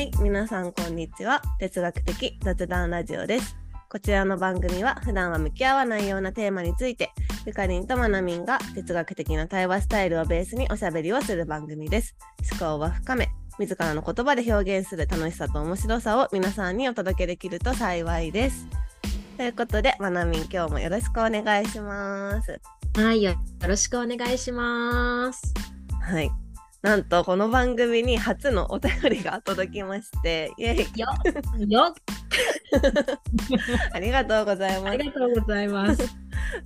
はい、皆さんこんにちは。哲学的雑談ラジオです。こちらの番組は普段は向き合わないようなテーマについて、ゆかりんとまなみんが哲学的な対話スタイルをベースにおしゃべりをする番組です。思考は深め、自らの言葉で表現する楽しさと面白さを皆さんにお届けできると幸いです。ということで、まなみん今日もよろしくお願いします。はい、よろしくお願いします。はい。なんとこの番組に初のお便りが届きまして、イエイよ、よ、ありがとうございますあり。がとうございます。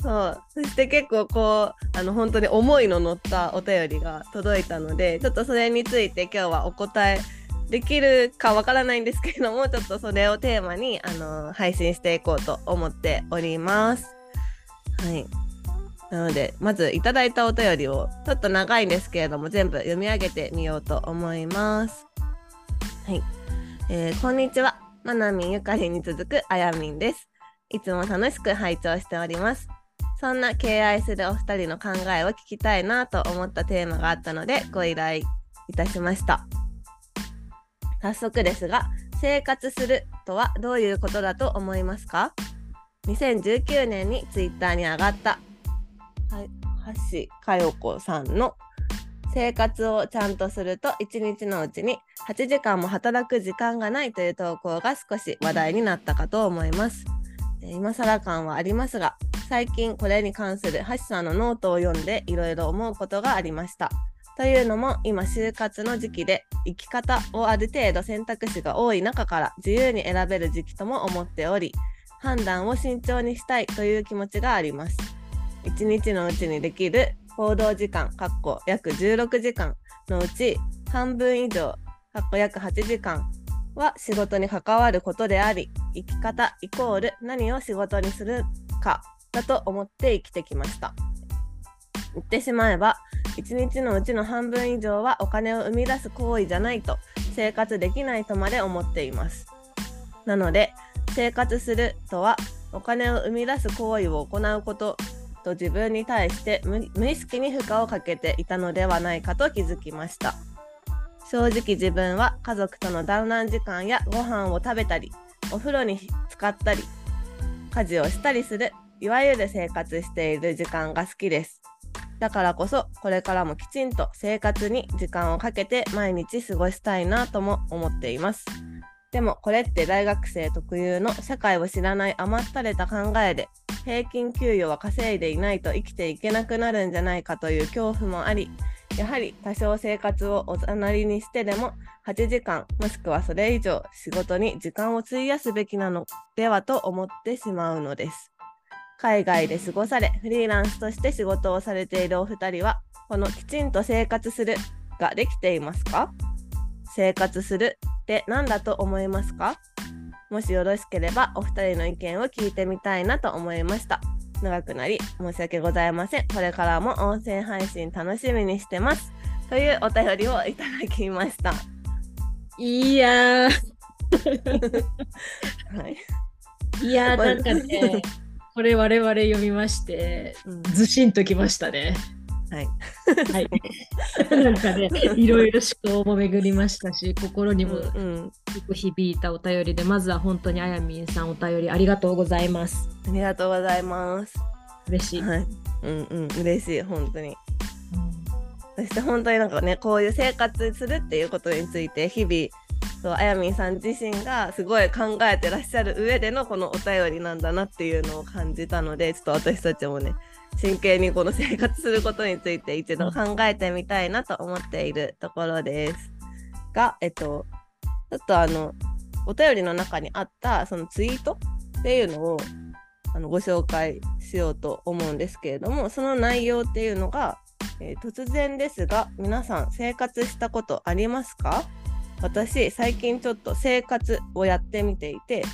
そうそして結構こうあの本当に思いの乗ったお便りが届いたのでちょっとそれについて今日はお答えできるかわからないんですけれどもちょっとそれをテーマにあの配信していこうと思っております。はいなのでまずいただいたお便りをちょっと長いんですけれども全部読み上げてみようと思います。はい、えーこんにちはまなみんゆかりに続くあやみんです。いつも楽しく拝聴しております。そんな敬愛するお二人の考えを聞きたいなと思ったテーマがあったのでご依頼いたしました。早速ですが、生活するとはどういうことだと思いますか ?2019 年にツイッターに上がった、橋佳代子さんの生活をちゃんとすると1日のうちに8時間も働く時間がないという投稿が少し話題になったかと思います。今更感はありますが最近これに関する橋さんのノートを読んでいろいろ思うことがありました。というのも今就活の時期で生き方をある程度選択肢が多い中から自由に選べる時期とも思っており判断を慎重にしたいという気持ちがあります。1日のうちにできる行動時間約16時間のうち半分以上約8時間は仕事に関わることであり生き方イコール何を仕事にするかだと思って生きてきました。言ってしまえば1日のうちの半分以上はお金を生み出す行為じゃないと生活できないとまで思っています。なので生活するとはお金を生み出す行為を行うことと自分に対して無無意識に負荷をかけていたのではないかと気づきました。正直自分は家族との団らん時間やご飯を食べたりお風呂に使ったり家事をしたりするいわゆる生活している時間が好きです。だからこそこれからもきちんと生活に時間をかけて毎日過ごしたいなとも思っています。でもこれって大学生特有の社会を知らない甘ったれた考えで平均給与は稼いでいないと生きていけなくなるんじゃないかという恐怖もありやはり多少生活をおざなりにしてでも8時間もしくはそれ以上仕事に時間を費やすべきなのではと思ってしまうのです。海外で過ごされフリーランスとして仕事をされているお二人はこのきちんと生活するができていますか？生活するって何だと思いますか？もしよろしければお二人の意見を聞いてみたいなと思いました。長くなり申し訳ございません。これからも音声配信楽しみにしてます。というお便りをいただきました。いや はい。やー、なんかね、これ我々読みまして、うんずしんときましたね。はい。はい。なんかね、いろいろ思考も巡りましたし、心にもうん、よく響いたお便りで、まずは本当にあやみんさんお便りありがとうございます。ありがとうございます。嬉しい。はい。うんうん、嬉しい、本当に。そして本当になんかね、こういう生活するっていうことについて、日々、そうあやみんさん自身がすごい考えてらっしゃる上でのこのお便りなんだなっていうのを感じたのでちょっと私たちもね真剣にこの生活することについて一度考えてみたいなと思っているところです。がえっとちょっとあのお便りの中にあったそのツイートっていうのをあのご紹介しようと思うんですけれどもその内容っていうのが、えー突然ですが皆さん生活したことありますか？私最近ちょっと生活をやってみていて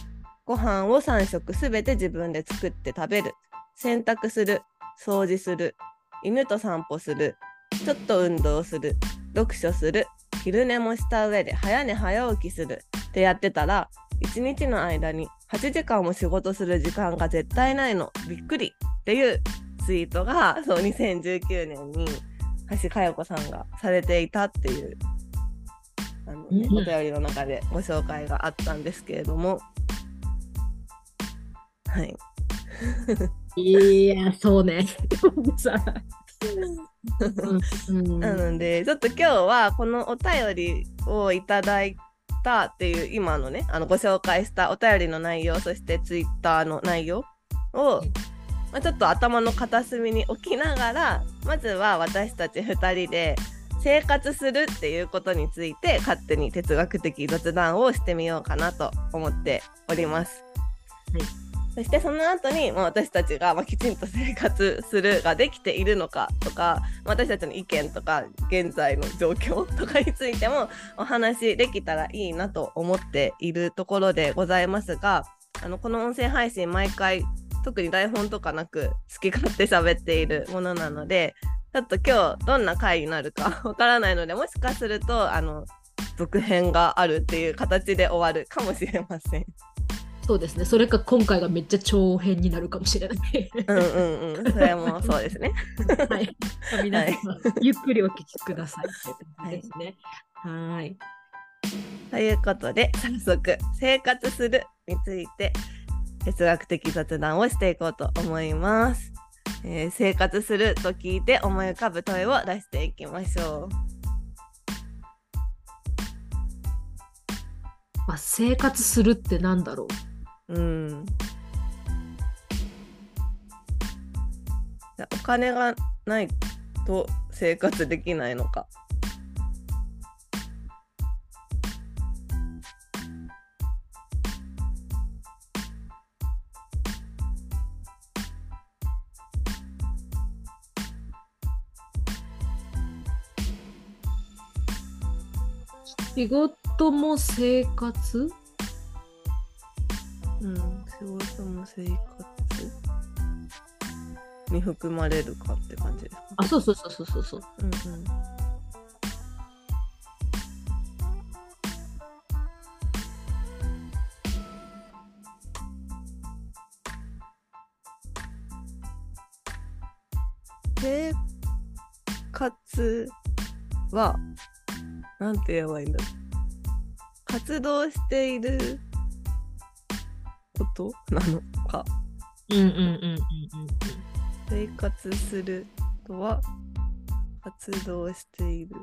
ご飯を3食すべて自分で作って食べる。洗濯する。掃除する。犬と散歩する。ちょっと運動する。読書する。昼寝もした上で早寝早起きする。ってやってたら1日の間に8時間も仕事する時間が絶対ないの。びっくり。っていうツイートがそう2019年に橋佳代子さんがされていたっていう。あのねうん。お便りの中でご紹介があったんですけれども。はい。いや、そうね。なのでちょっと今日はこのお便りをいただいたっていう今のねあのご紹介したお便りの内容そしてツイッターの内容を、まあ、ちょっと頭の片隅に置きながらまずは私たち2人で生活するっていうことについて勝手に哲学的雑談をしてみようかなと思っております。はいそしてその後に、まあ、私たちが、まあ、きちんと生活するができているのかとか私たちの意見とか現在の状況とかについてもお話できたらいいなと思っているところでございますがあのこの音声配信毎回特に台本とかなく好き勝手喋っているものなのでちょっと今日どんな回になるか わからないのでもしかするとあの続編があるっていう形で終わるかもしれません。そうですね。それか今回がめっちゃ長編になるかもしれない。うんうんうん、それもそうですね。はい。皆さん、ゆっくりお聞きくださいって感じですね。はい。ということで早速生活するについて哲学的雑談をしていこうと思います。えー生活すると聞いて思い浮かぶ問いを出していきましょう。まあ、生活するってなんだろう？ん。じゃあお金がないと生活できないのか。仕事も生活？うん、仕事も生活に含まれるかって感じですか？あ、そうそうそうそうそうそう。うんうん。生活はなんて言えばいいんだ？活動していること？なのか？うんうんうんうんうん生活するとは活動している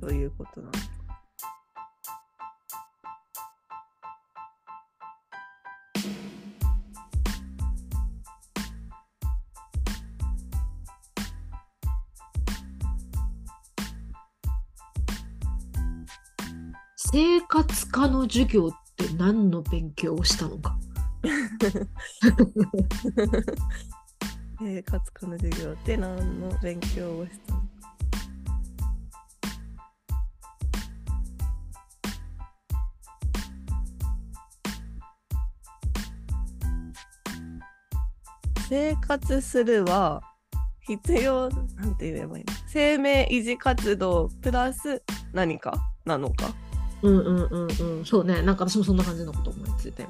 ということなのか生活科の授業って何の勉強をしたのか。生活科の授業って何の勉強をしたの？生活するは必要なんて言えばいいの？生命維持活動プラス何かなのか？うんうんうんうん。そうね。なんか私もそんな感じのこと思いついたよ。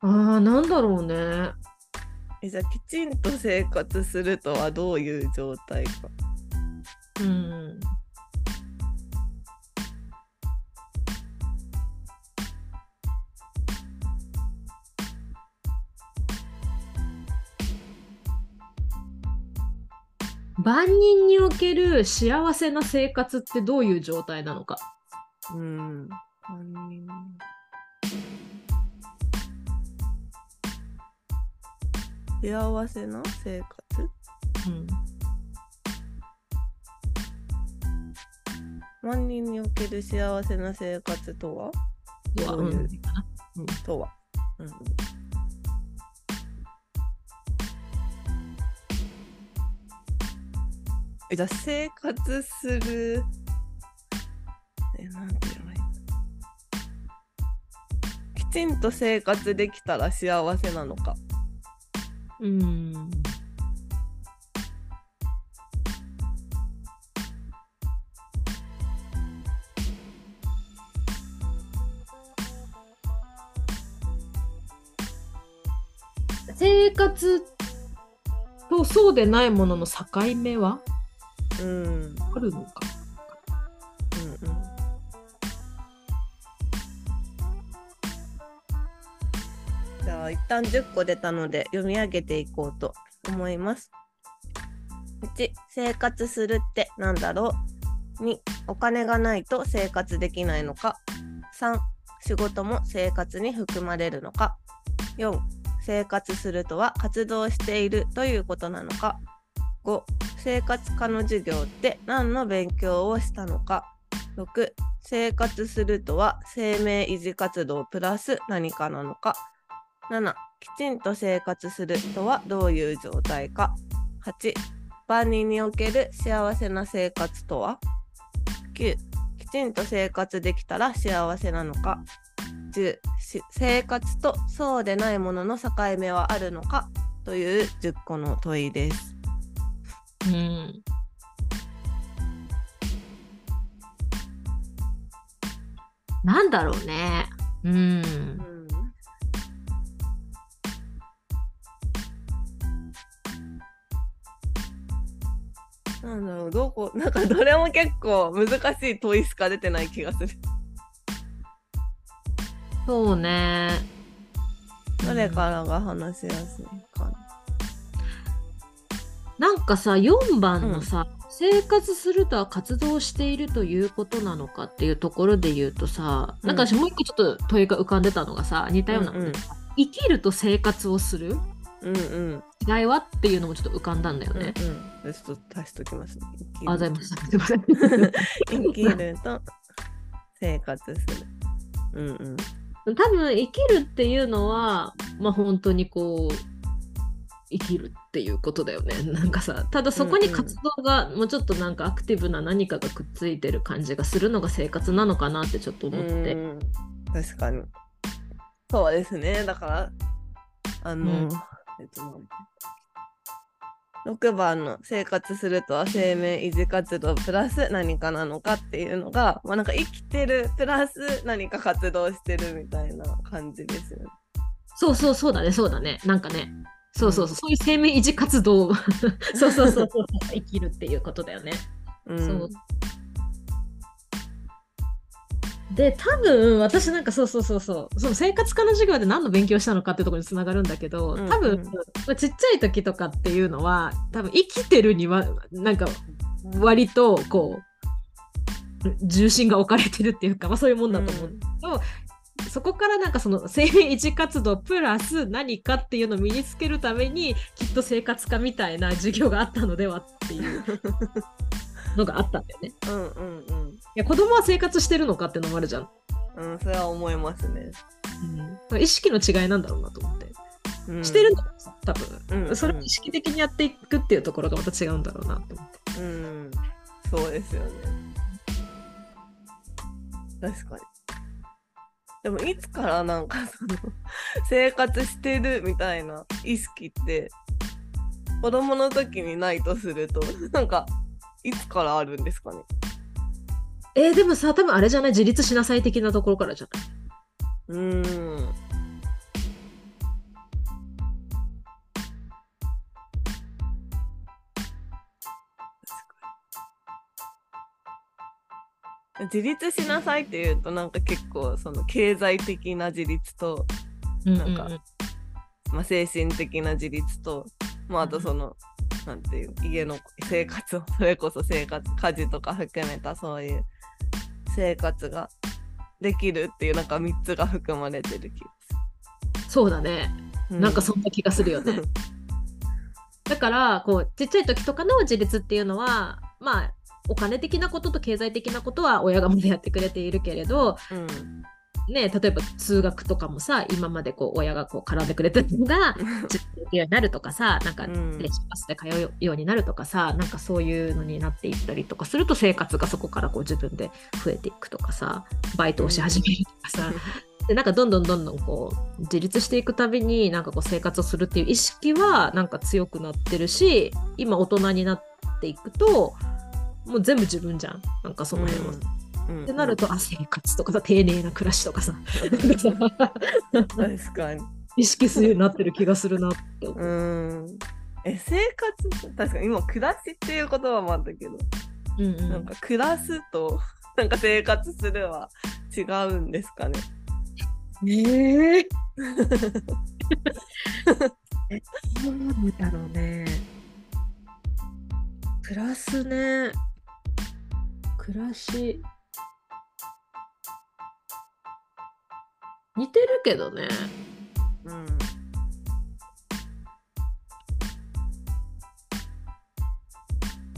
ああ、なんだろうね。えじゃあきちんと生活するとはどういう状態かうん。万人における幸せな生活ってどういう状態なのか。うん。万人幸せな生活？うん。万人における幸せな生活とは？どういううん。とは、うん、えじゃあ生活する。えなんて言えばいいきちんと生活できたら幸せなのかうん。生活とそうでないものの境目は、うん、あるのか。じゃあ一旦10個出たので読み上げていこうと思います。1生活するってなんだろう。2お金がないと生活できないのか。3仕事も生活に含まれるのか。4生活するとは活動しているということなのか。5生活科の授業って何の勉強をしたのか。6生活するとは生命維持活動プラス何かなのか。7きちんと生活するとはどういう状態か8万人における幸せな生活とは9きちんと生活できたら幸せなのか10し生活とそうでないものの境目はあるのかという10個の問いです。うん。なんだろうね。うん。なんだろうどこなんかどれも結構難しい問いしか出てない気がする。そうね。どれからが話しやすいかな。なんかさ4番のさ、生活するとは活動しているということなのかっていうところで言うとさ、うんなんか私もう一個ちょっと問いが浮かんでたのがさ似たようなうんうん生きると生活をするうんうん。違いはっていうのもちょっと浮かんだんだよね。うんうん。ちょっと足しときますね。あざいました。すいません。生きると生活する。うんうん。多分生きるっていうのはまあ本当にこう生きるっていうことだよね なんかさただそこに活動がもうちょっとなんかアクティブな何かがくっついてる感じがするのが生活なのかなってちょっと思って、うん確かに。そうですね。だから、あの、うんえっと、6番の生活するとは生命維持活動プラス何かなのかっていうのが、まあ、なんか生きてるプラス何か活動してるみたいな感じですよね。そうそうそうだねそうだね。なんかね。そうそうそう、そういう生命維持活動 そうそうそうそう。生きるっていうことだよね。うん、そうで多分私なんかそうそうそうそうその生活科の授業で何の勉強したのかってところにつながるんだけどうん多分、うんまあちっちゃい時とかっていうのは多分生きてるにはなんか割とこう重心が置かれてるっていうか、まあ、そういうもんだと思うけど、そこからなんかその生命維持活動プラス何かっていうのを身につけるためにきっと生活科みたいな授業があったのではっていう のがあったんだよね。うんうんうん。いや子供は生活してるのかってのもあるじゃん。うん、それは思いますね。意識の違いなんだろうなと思って。うん、してるんだろうさ、多分。うんうんそれを意識的にやっていくっていうところがまた違うんだろうなと思って。うん、そうですよね。確かに。でもいつからなんかその生活してるみたいな意識って子供の時にないとするとなんかいつからあるんですかね？えーでもさ、多分あれじゃない？自立しなさい的なところからじゃない？うーん。自立しなさいっていうとなんか結構その経済的な自立と、なんかまあ、精神的な自立と、まあ、あとその、なんていう家の生活をそれこそ生活家事とか含めたそういう生活ができるっていうなんか3つが含まれてる気がそうだね。する。なんかそんな気がするよね。だから、こう、ちっちゃい時とかの自立っていうのは、まあ、お金的なことと経済的なことは親がまだやってくれているけれど、うん、ね、例えば通学とかもさ今までこう親がこう絡んでくれたのが自分で行くようになるとかさなんかうん。電子パスで通うようになるとかさなんかそういうのになっていったりとかすると生活がそこからこう自分で増えていくとかさバイトをし始めるとかさ、でなんかどんどんどんどんこう自立していくたびになんかこう生活をするっていう意識はなんか強くなってるし今大人になっていくともう全部自分じゃん。なんかその辺は。うんってなると、あ生活とかさ丁寧な暮らしとかさ確かに 意識するようになってる気がするなって思う。うん。え、生活確かに今、暮らしっていう言葉もあったけど、うんうんなんか暮らすと、なんか生活するは違うんですかね？ええ え、どうなんだろうね。暮らすね。暮らし。似てるけどね。うん。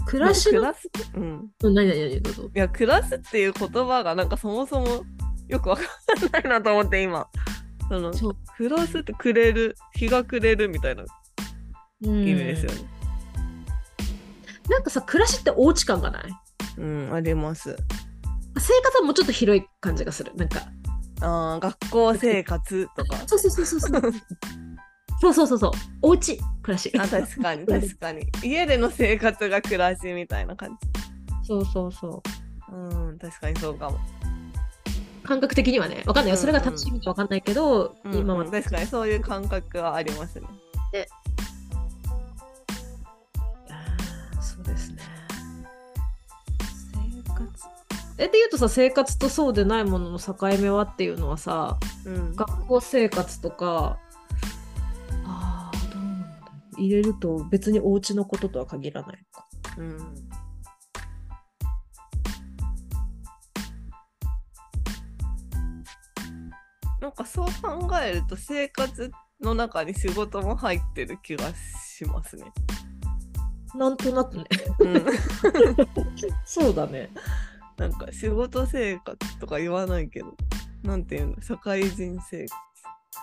暮らしの。暮らす、うん。うん何何何？どうぞ。いや、暮らすっていう言葉がなんかそもそもよくわかんないなと思って今。そのそう。暮らすってくれる、日が暮れるみたいなうん意味ですよね。なんかさ、暮らしってお家感がない？うん、あります。生活はもうちょっと広い感じがする。なんか。ああ、学校生活とか。そ うそうそうそうそう。そうそうそうそう。お家暮らし。あ、確かに、確かに。家での生活が暮らしみたいな感そうそうそう。じ。うん、確かにそうかも。感覚的にはね、わかんないよ。うんそれが正しいかわかんないけど、うん今はうん確かにそういう感覚はありますね。あえっていうとさ、生活とそうでないものの境目はっていうのはさ、うん。学校生活とか、ああ、どうなんだ入れると別にお家のこととは限らないのか。うん。なんかそう考えると生活の中に仕事も入ってる気がしますね。なんとなくね。うん、そうだね。なんか仕事生活とか言わないけど、なんていうの、社会人生活。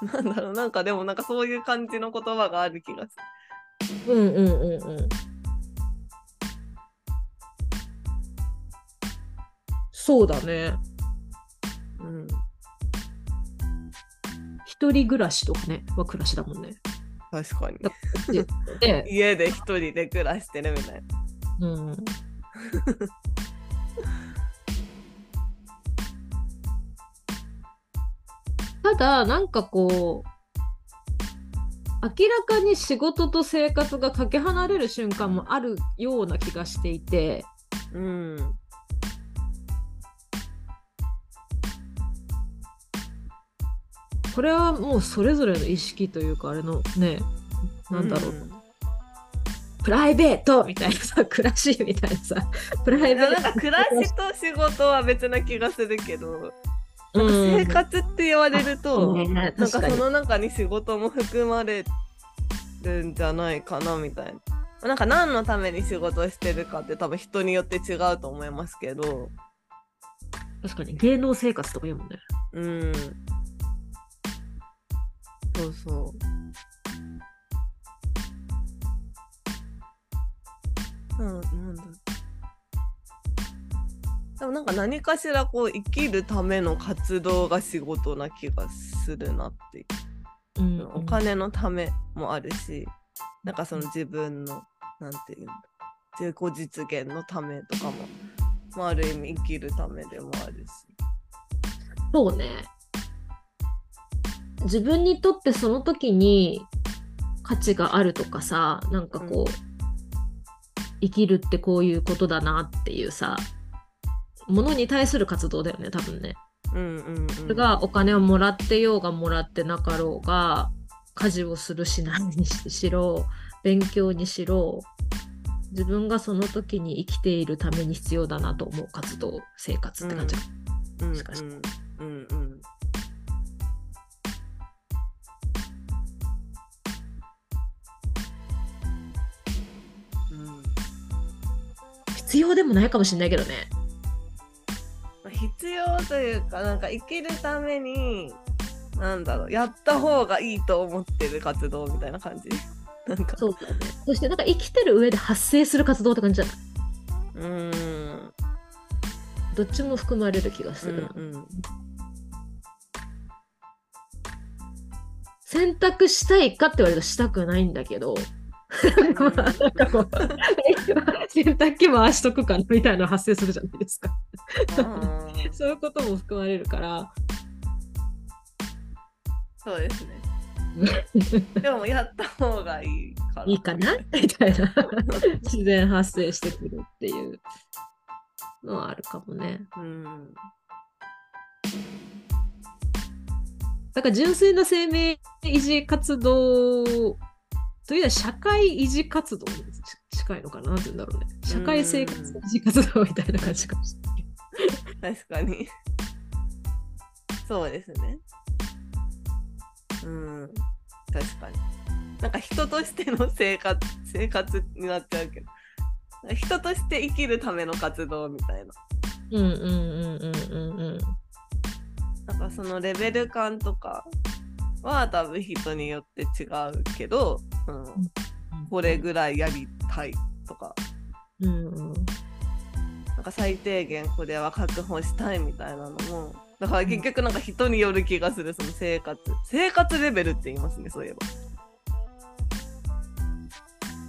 なんだろう、なんかでもなんかそういう感じの言葉がある気がすうんうんうんうん。そうだね。る。うん。一人暮らしとかね、は暮らしだもんね。確かに。で、で家で一人で暮らしてるみたいな。うん。ただ、なんかこう、明らかに仕事と生活がかけ離れる瞬間もあるような気がしていて、うん。これはもうそれぞれの意識というか、あれのね、なんだろう、ん。プライベートみたいなさ、暮らしみたいなさ、プライベート。なんか暮らしと仕事は別な気がするけど、なんかうん生活って言われると、ねなんかその中に仕事も含まれるんじゃないかなみたいな。なんか何のために仕事をしてるかって多分人によって違うと思いますけど、確かに芸能生活とか言うもんね。うん。そうそう。うん、なんだでもなんか何かしらこう生きるための活動が仕事な気がするなっていう。うんお金のためもあるし、なんかその自分の、なんていうんだ、自己実現のためとかも、まあ、ある意味生きるためでもあるし。そうね。自分にとってその時に価値があるとかさ、なんかこう、生きるってこういうことだなっていうさ、ものに対する活動だよね、多分ね。うんうんうん。それがお金をもらってようがもらってなかろうが、家事をするしないにしろ、勉強にしろ、自分がその時に生きているために必要だなと思う活動、生活って感じ。しかしうんうんうん必要でもないかもしれないけどね。まあ必要というかなんか生きるためになんだろうやった方がいいと思ってる活動みたいな感じ？なんかそうだよね。そしてなんか生きてる上で発生する活動って感じじゃない？うーんどっちも含まれる気がすうん。うん選択したいかって言われるとしたくないんだけど。まあなんかこう洗濯機回しとくかなみたいなの発生するじゃないですか。そういうことも含まれるから。そうですね でもやった方がいいからいいかな？みたいな自然発生してくるっていうのはあるかもね。うんだから純粋な生命維持活動というよりは社会維持活動に近いのかななんて言うんだろうね。社会生活維持活動みたいな感じかもしれない。確かに。そうですね。うん。確かに。なんか人としての生活生活になっちゃうけど。人として生きるための活動みたいな。うんうんうんうんうんうん。なんかそのレベル感とかは多分人によって違うけど、うん、これぐらいやりたいとかうんうんなんか最低限これは確保したいみたいなのもだから結局なんか人による気がするその生活生活レベルって言いますねそういえば、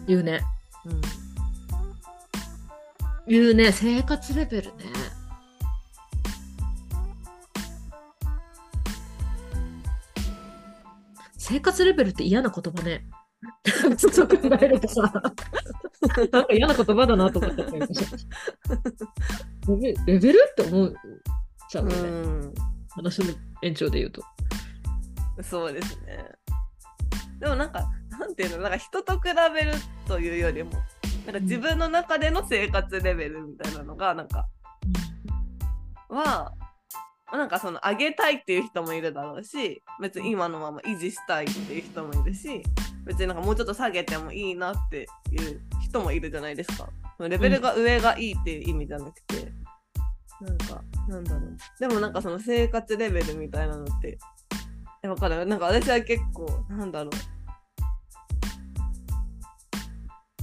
言うね。うん、言うね。生活レベルね。生活レベルって嫌な言葉ね。そう考えるとさ、なんか嫌な言葉だなと思ったレベレベルって思うちゃうよね。うん話の延長で言うと。そうですねでもなんかなんていうのなんか人と比べるというよりもなんか自分の中での生活レベルみたいなのがなんかはなんかその上げたいっていう人もいるだろうし別に今のまま維持したいっていう人もいるし別になんかもうちょっと下げてもいいなっていう人もいるじゃないですか。レベルが上がいいっていう意味じゃなくて、なんかなんだろう。でもなんかその生活レベルみたいなのってえわかる？なんか私は結構なんだろう。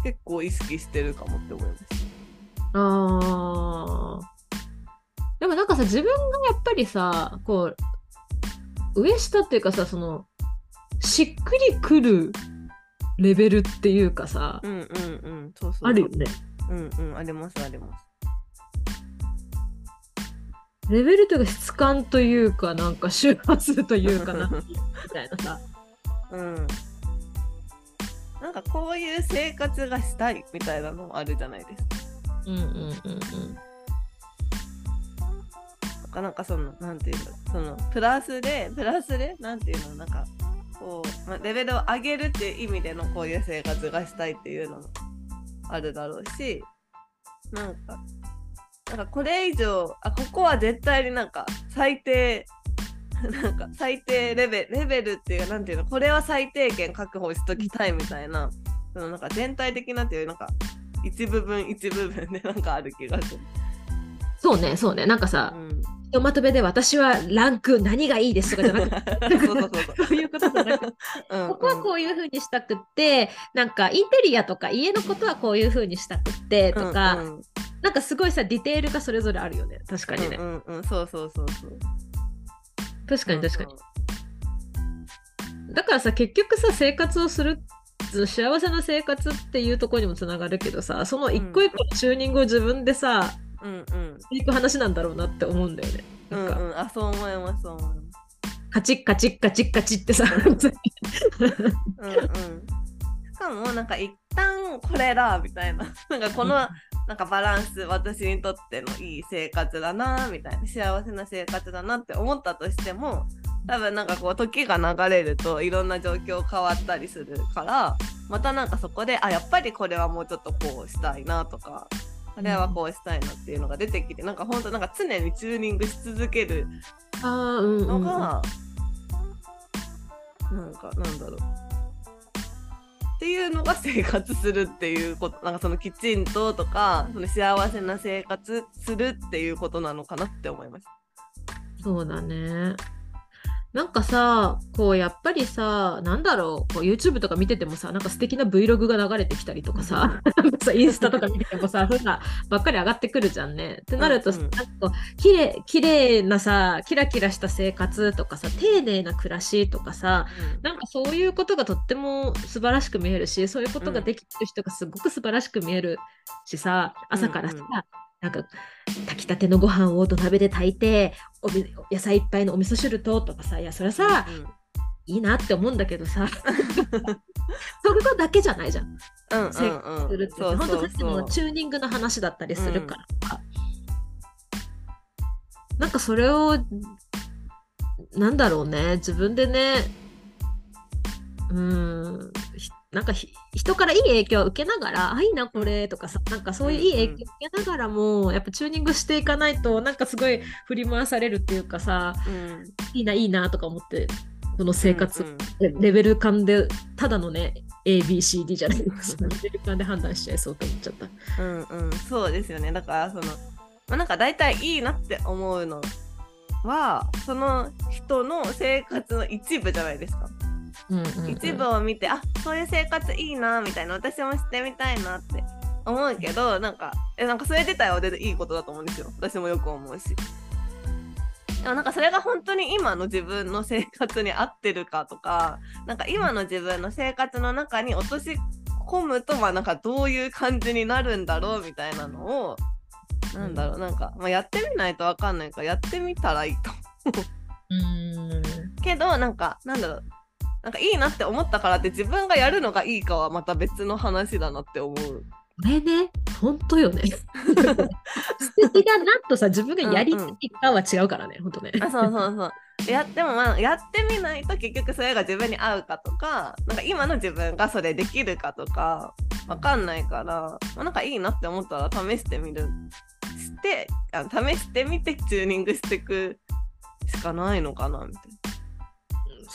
結構意識してるかもって思います。あー。でもなんかさ自分がやっぱりさこう上下っていうかさそのしっくりくるレベルっていうかさ、うんうんうんそうそうあるよね。うんうんありますあります。レベルというか質感というかなんか周波数というかな みたいなさ。うん。なんかこういう生活がしたいみたいなのもあるじゃないですか。うんうんうんうん。なんかなんかそのなんていうのそのプラスでプラスでなんていうのなんかこう、まあ、レベルを上げるっていう意味でのこういう生活がしたいっていうのもあるだろうしなんかなんかこれ以上あここは絶対になんか最低 なんか最低レベルレベルっていうかなんていうのこれは最低限確保しときたいみたいなそのなんか全体的なっていうなんか一部分一部分でなんかある気がする。そうねそうね。なんかさう、ん。ひとまとめで私はランク何がいいですとかじゃなくて そういうことじゃなくてうんここはこういう風にしたくって、なんかインテリアとか家のことはこういう風にしたくってとか、うんうん。なんかすごいさディテールがそれぞれあるよね。確かにね、うんうん。うん、そうそうそうそう。確かに確かに、だからさ結局さ生活をする幸せな生活っていうところにもつながるけどさその一個一個のチューニングを自分でさ、うんうんしていく話なんだろうなって思うんだよね。うなんんか、うん、あそう思いますそう思います。カチッカチッカチッカチッってさうんうん。しかもなんか一旦これだみたいな。なんかこのなんかバランス私にとってのいい生活だなみたいな幸せな生活だなって思ったとしても多分なんかこう時が流れるといろんな状況変わったりするからまたなんかそこであやっぱりこれはもうちょっとこうしたいなとかこれはこうしたいなっていうのが出てきてなんか本当なんか常にチューニングし続けるあーうんうんうんのが、なんかなんだろうっていうのが生活するっていうことなんかそのきちんととかその幸せな生活するっていうことなのかなって思います。そうだね。なんかさ、こうやっぱりさ、なんだろう、こう YouTube とか見ててもさ、なんか素敵な Vlog が流れてきたりとかさ、インスタとか見ててもさ、そういうのばっかり上がってくるじゃんね。ってなると、うんうん。なんかこう、きれい、きれいなさ、キラキラした生活とかさ、丁寧な暮らしとかさ、なんかそういうことがとっても素晴らしく見えるし、そういうことができてる人がすごく素晴らしく見えるしさ、朝からさ、うんうんなんか炊きたてのご飯を土鍋で炊いておみ野菜いっぱいのお味噌汁ととかさいやそれはさ、うんいいなって思うんだけどさ。それだけじゃないじゃん。うんうん生うん。するって本当さっきのチューニングの話だったりするから、なんかそれをなんだろうね。自分でねうーんひなんかひ人からいい影響を受けながらあいいなこれとかさなんかそういういい影響を受けながらも、やっぱチューニングしていかないとなんかすごい振り回されるっていうかさうん。いいないいなとか思ってこの生活、うんうん。レベル感でただのね ABCD じゃないですか。レベル感で判断しちゃいそうと思っちゃった。うんうん。そうですよね。だからその、まあ、なんか大体いいなって思うのはその人の生活の一部じゃないですか、一部を見てあそういう生活いいなみたいな私もしてみたいなって思うけどなんかえなんかそれ自体は全然いいことだと思うんですよ。私もよく思うし。でもなんかそれが本当に今の自分の生活に合ってるかとかなんか今の自分の生活の中に落とし込むとまあなんかどういう感じになるんだろうみたいなのをなんだろうなんか、まあ、やってみないとわかんないからやってみたらいいとう。ーん。けどなんかなんだろうなんかいいなって思ったからって自分がやるのがいいかはまた別の話だなって思う。これね本当よね 素敵だなとさ自分がやりたいかは違うからね本当ねあそうそうそう。やってもまあやってみないと結局それが自分に合うかとかなんか今の自分がそれできるかとかわかんないから、まあ、なんかいいなって思ったら試してみるしてあ試してみてチューニングしていくしかないのかなみたいな。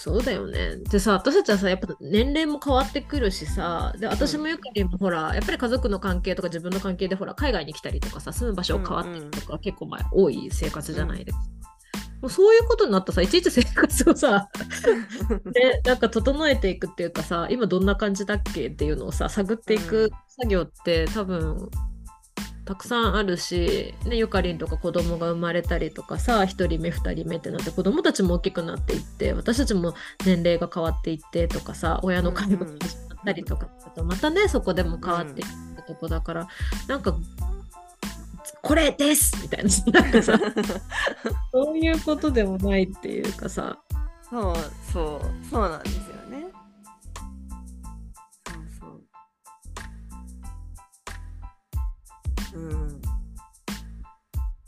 そうだよね。でさ、私たちはさ、やっぱ年齢も変わってくるしさ、で私もゆかりもほら、やっぱり家族の関係とか自分の関係でほら、海外に来たりとかさ、住む場所変わってるとか、結構まあ多い生活じゃないですか。もうそういうことになったらさ、いちいち生活をさ、で なんか整えていくっていうかさ、今どんな感じだっけっていうのをさ、探っていく作業って多分、たくさんあるし、ね、ゆかりんとか子供が生まれたりとかさ1人目2人目ってなって子供たちも大きくなっていって私たちも年齢が変わっていってとかさ親の介護が始まったりとかあとまたねそこでも変わっていくとこだから、なんかこれです!みたいな。なんかさ そういうことでもないっていうかさ。そうそうそうなんですようん。だ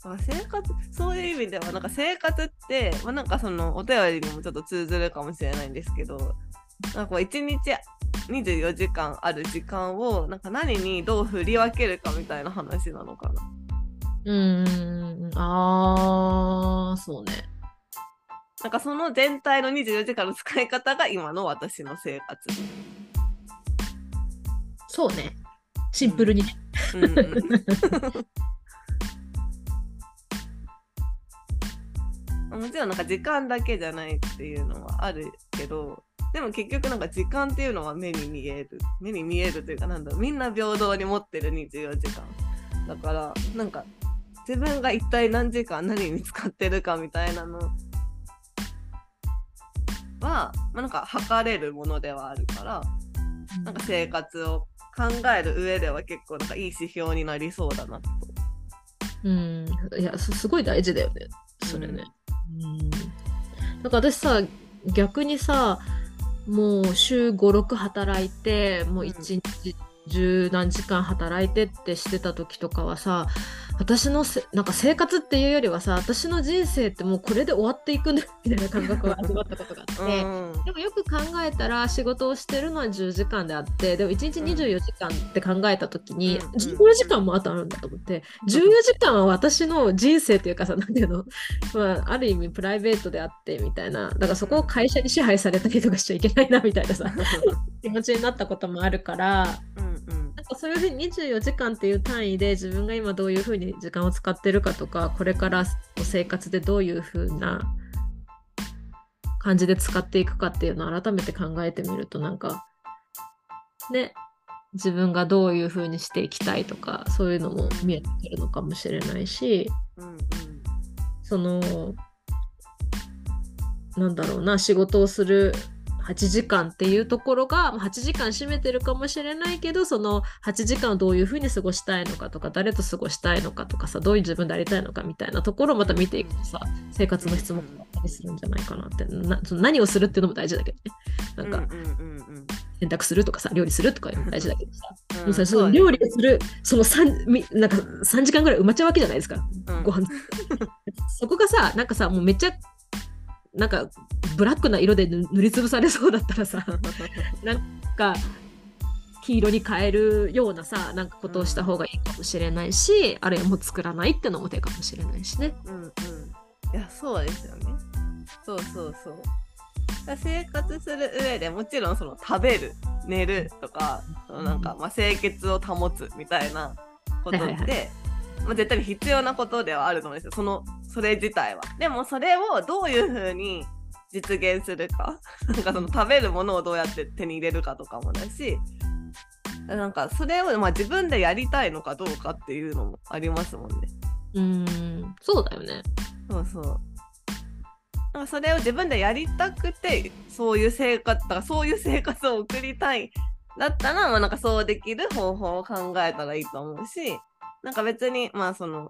から生活そういう意味ではなんか生活って、まあ、なんかそのお便りにもちょっと通ずるかもしれないんですけどなんかこう1日24時間ある時間をなんか何にどう振り分けるかみたいな話なのかな。うーんあーそうねなんかその全体の24時間の使い方が今の私の生活。そうねシンプルに。ね、うんうん。もちろんなんか時間だけじゃないっていうのはあるけどでも結局なんか時間っていうのは目に見える目に見えるというかなんだみんな平等に持ってる24時間だからなんか自分が一体何時間何に使ってるかみたいなのは、まあ、なんか測れるものではあるからなんか生活を考える上では結構なんかいい指標になりそうだなと。うん、いやすすごい大事だよね。それね。うん、なんか私さ逆にさもう週56働いてもう一日十何時間働いてってしてた時とかはさ私のせなんか生活っていうよりはさ私の人生ってもうこれで終わっていくんだみたいな感覚を味わったことがあって。うん。でもよく考えたら仕事をしてるのは10時間であってでも1日24時間って考えた時に、うん14時間もあとあるんだと思って14時間は私の人生というかさ 何ていうの、まあ、ある意味プライベートであってみたいな。だからそこを会社に支配されたりとかしちゃいけないなみたいなさ 気持ちになったこともあるからうんうん。なんかそういうふうに24時間っていう単位で自分が今どういうふうに時間を使ってるかとかこれからの生活でどういうふうな感じで使っていくかっていうのを改めて考えてみるとなんかね自分がどういうふうにしていきたいとかそういうのも見えてくるのかもしれないしうん。そのなんだろうな仕事をする8時間っていうところが8時間占めてるかもしれないけどその8時間をどういうふうに過ごしたいのかとか誰と過ごしたいのかとかさどういう自分でありたいのかみたいなところをまた見ていくとさ生活の質問があったりするんじゃないかなって。なその何をするっていうのも大事だけどね。なんか洗濯するとかさ料理するとかいうのも大事だけどさ、うんでもさその料理をするその 3, みなんか3時間ぐらい埋まっちゃうわけじゃないですか。うん。ご飯。そこがさなんかさもうめっちゃなんかブラックな色で塗塗りつぶされそうだったらさ なんか黄色に変えるようなさなんかことをした方がいいかもしれないし、あるいはもう作らないってのも手かもしれないしね。うんうん。いやそうですよね。そうそうそう。生活する上でもちろんその食べる寝るとかそのなんか、まあ、清潔を保つみたいなことって、はいはいはまあ、絶対に必要なことではあると思うんですよ。そのそれ自体は。でもそれをどういうふうに実現するか。なんかその食べるものをどうやって手に入れるかとかもだし。なんかそれをまあ自分でやりたいのかどうかっていうのもありますもんね。うーん。そうだよね。そうそう。なんかそれを自分でやりたくてそういう生活だからそういう生活を送りたい。だったら、まあ、なんかそうできる方法を考えたらいいと思うしなんか別にまあその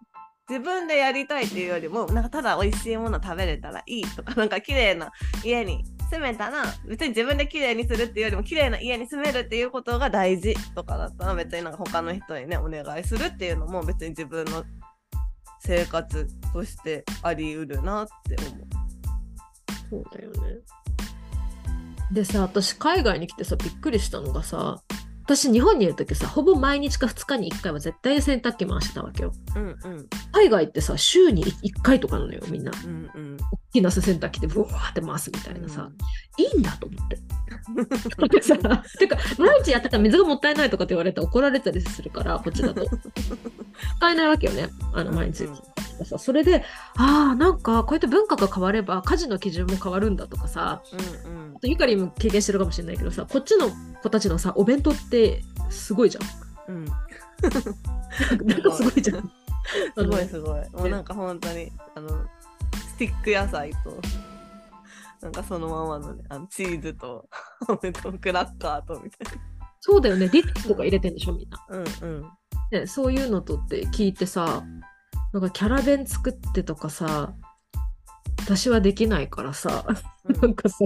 自分でやりたいっていうよりもなんかただ美味しいもの食べれたらいいとか なんか綺麗な家に住めたら別に自分で綺麗にするっていうよりも綺麗な家に住めるっていうことが大事とかだったら別になんか他の人にねお願いするっていうのも別に自分の生活としてあり得るなって思う。そうだよね。でさ私海外に来てさびっくりしたのがさ私日本にいる時さほぼ毎日か2日に1回は絶対に洗濯機回してたわけよ。うんうん海外ってさ週に1回とかなのよみんな。うんうん。大きな洗濯機でブワーって回すみたいなさ、いいんだと思って。てか毎日やってたら水がもったいないとかって言われて怒られたりするからこっちだと 使えないわけよねあの毎日、うんさそれでああなんかこうやって文化が変われば家事の基準も変わるんだとかさうんうんゆかりも経験してるかもしれないけどさこっちの子たちのさお弁当ってすごいじゃんうん。なんかすごいじゃん すごいすごい。もうなんか本当にあのスティック野菜となんかそのままのねあのチーズとクラッカーとみたいそうだよねディップとか入れてんでしょみんなな。うんうん。ね、そういうのとって聞いてさなんかキャラ弁作ってとかさ私はできないからさ。なんかさ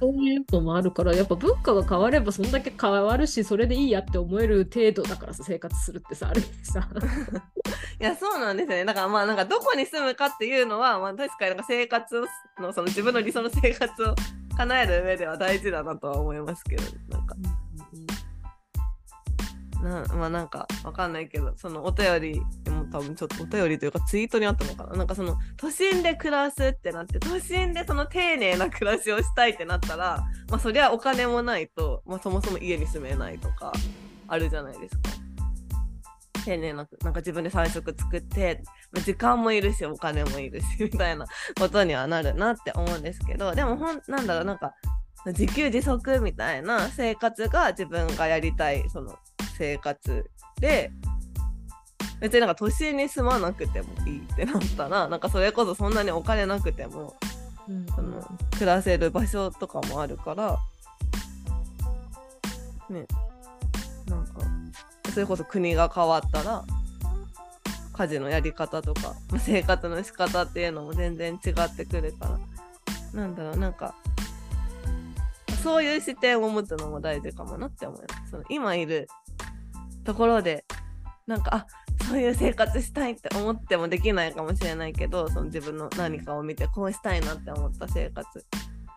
そういうのもあるからやっぱ文化が変わればそんだけ変わるしそれでいいやって思える程度だからさ生活するってさある意味さ。いやそうなんですよね。だからまあなんかどこに住むかっていうのはまあ確かになんか生活をのその自分の理想の生活を叶える上では大事だなとは思いますけど、なんかなまあなんかわかんないけどそのお便りでも多分ちょっとお便りというかツイートにあったのかななんかその都心で暮らすってなって都心でその丁寧な暮らしをしたいってなったらまあそりゃお金もないと、まあ、そもそも家に住めないとかあるじゃないですか。丁寧ななんか自分で3食作ってまあ時間もいるしお金もいるし みたいなことにはなるなって思うんですけどでもほんなんだろうなんか自給自足みたいな生活が自分がやりたいその生活で別になんか都心に住まなくてもいいってなったらなんかそれこそそんなにお金なくてもうんその暮らせる場所とかもあるからねなんかそれこそ国が変わったら家事のやり方とかまあ生活の仕方っていうのも全然違ってくるからなんだろうなんかそういう視点を持つのも大事かもなって思います。その今いるところでなんかあそういう生活したいって思ってもできないかもしれないけどその自分の何かを見てこうしたいなって思った生活。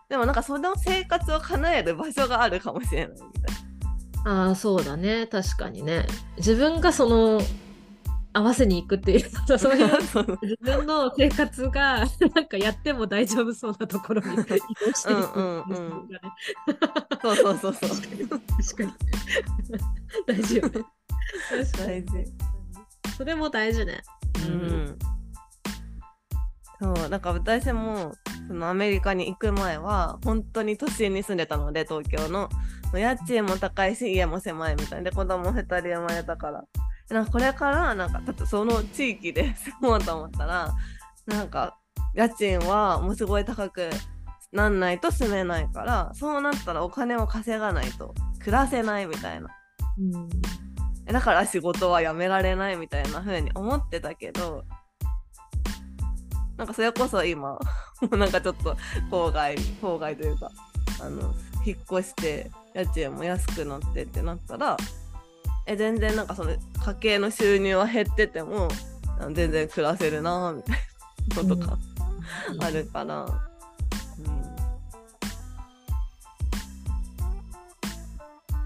でもなんかその生活を叶える場所があるかもしれないみたいな。ああそうだね。確かにね。自分がその合わせに行くっていう そういう自分の生活がなんかやっても大丈夫そうなところに移動していくうんうんうん自分がねそうそうそうそう。確かに。大事よね確かに 大事。それも大事ね。うん、そうなんか私もそのアメリカに行く前は本当に都心に住んでたので東京の。家賃も高いし家も狭いみたいで子供2人生まれたから。でなんかこれからなんかその地域で住もうと思ったらなんか家賃はもうすごい高くなんないと住めないからそうなったらお金を稼がないと暮らせないみたいな。うんだから仕事は辞められないみたいな風に思ってたけどなんかそれこそ今 もうなんかちょっと郊外郊外というかあの引っ越して家賃も安くなってってなったらえ全然なんかその家計の収入は減ってても全然暮らせるなみたいなのとかあるから、うん。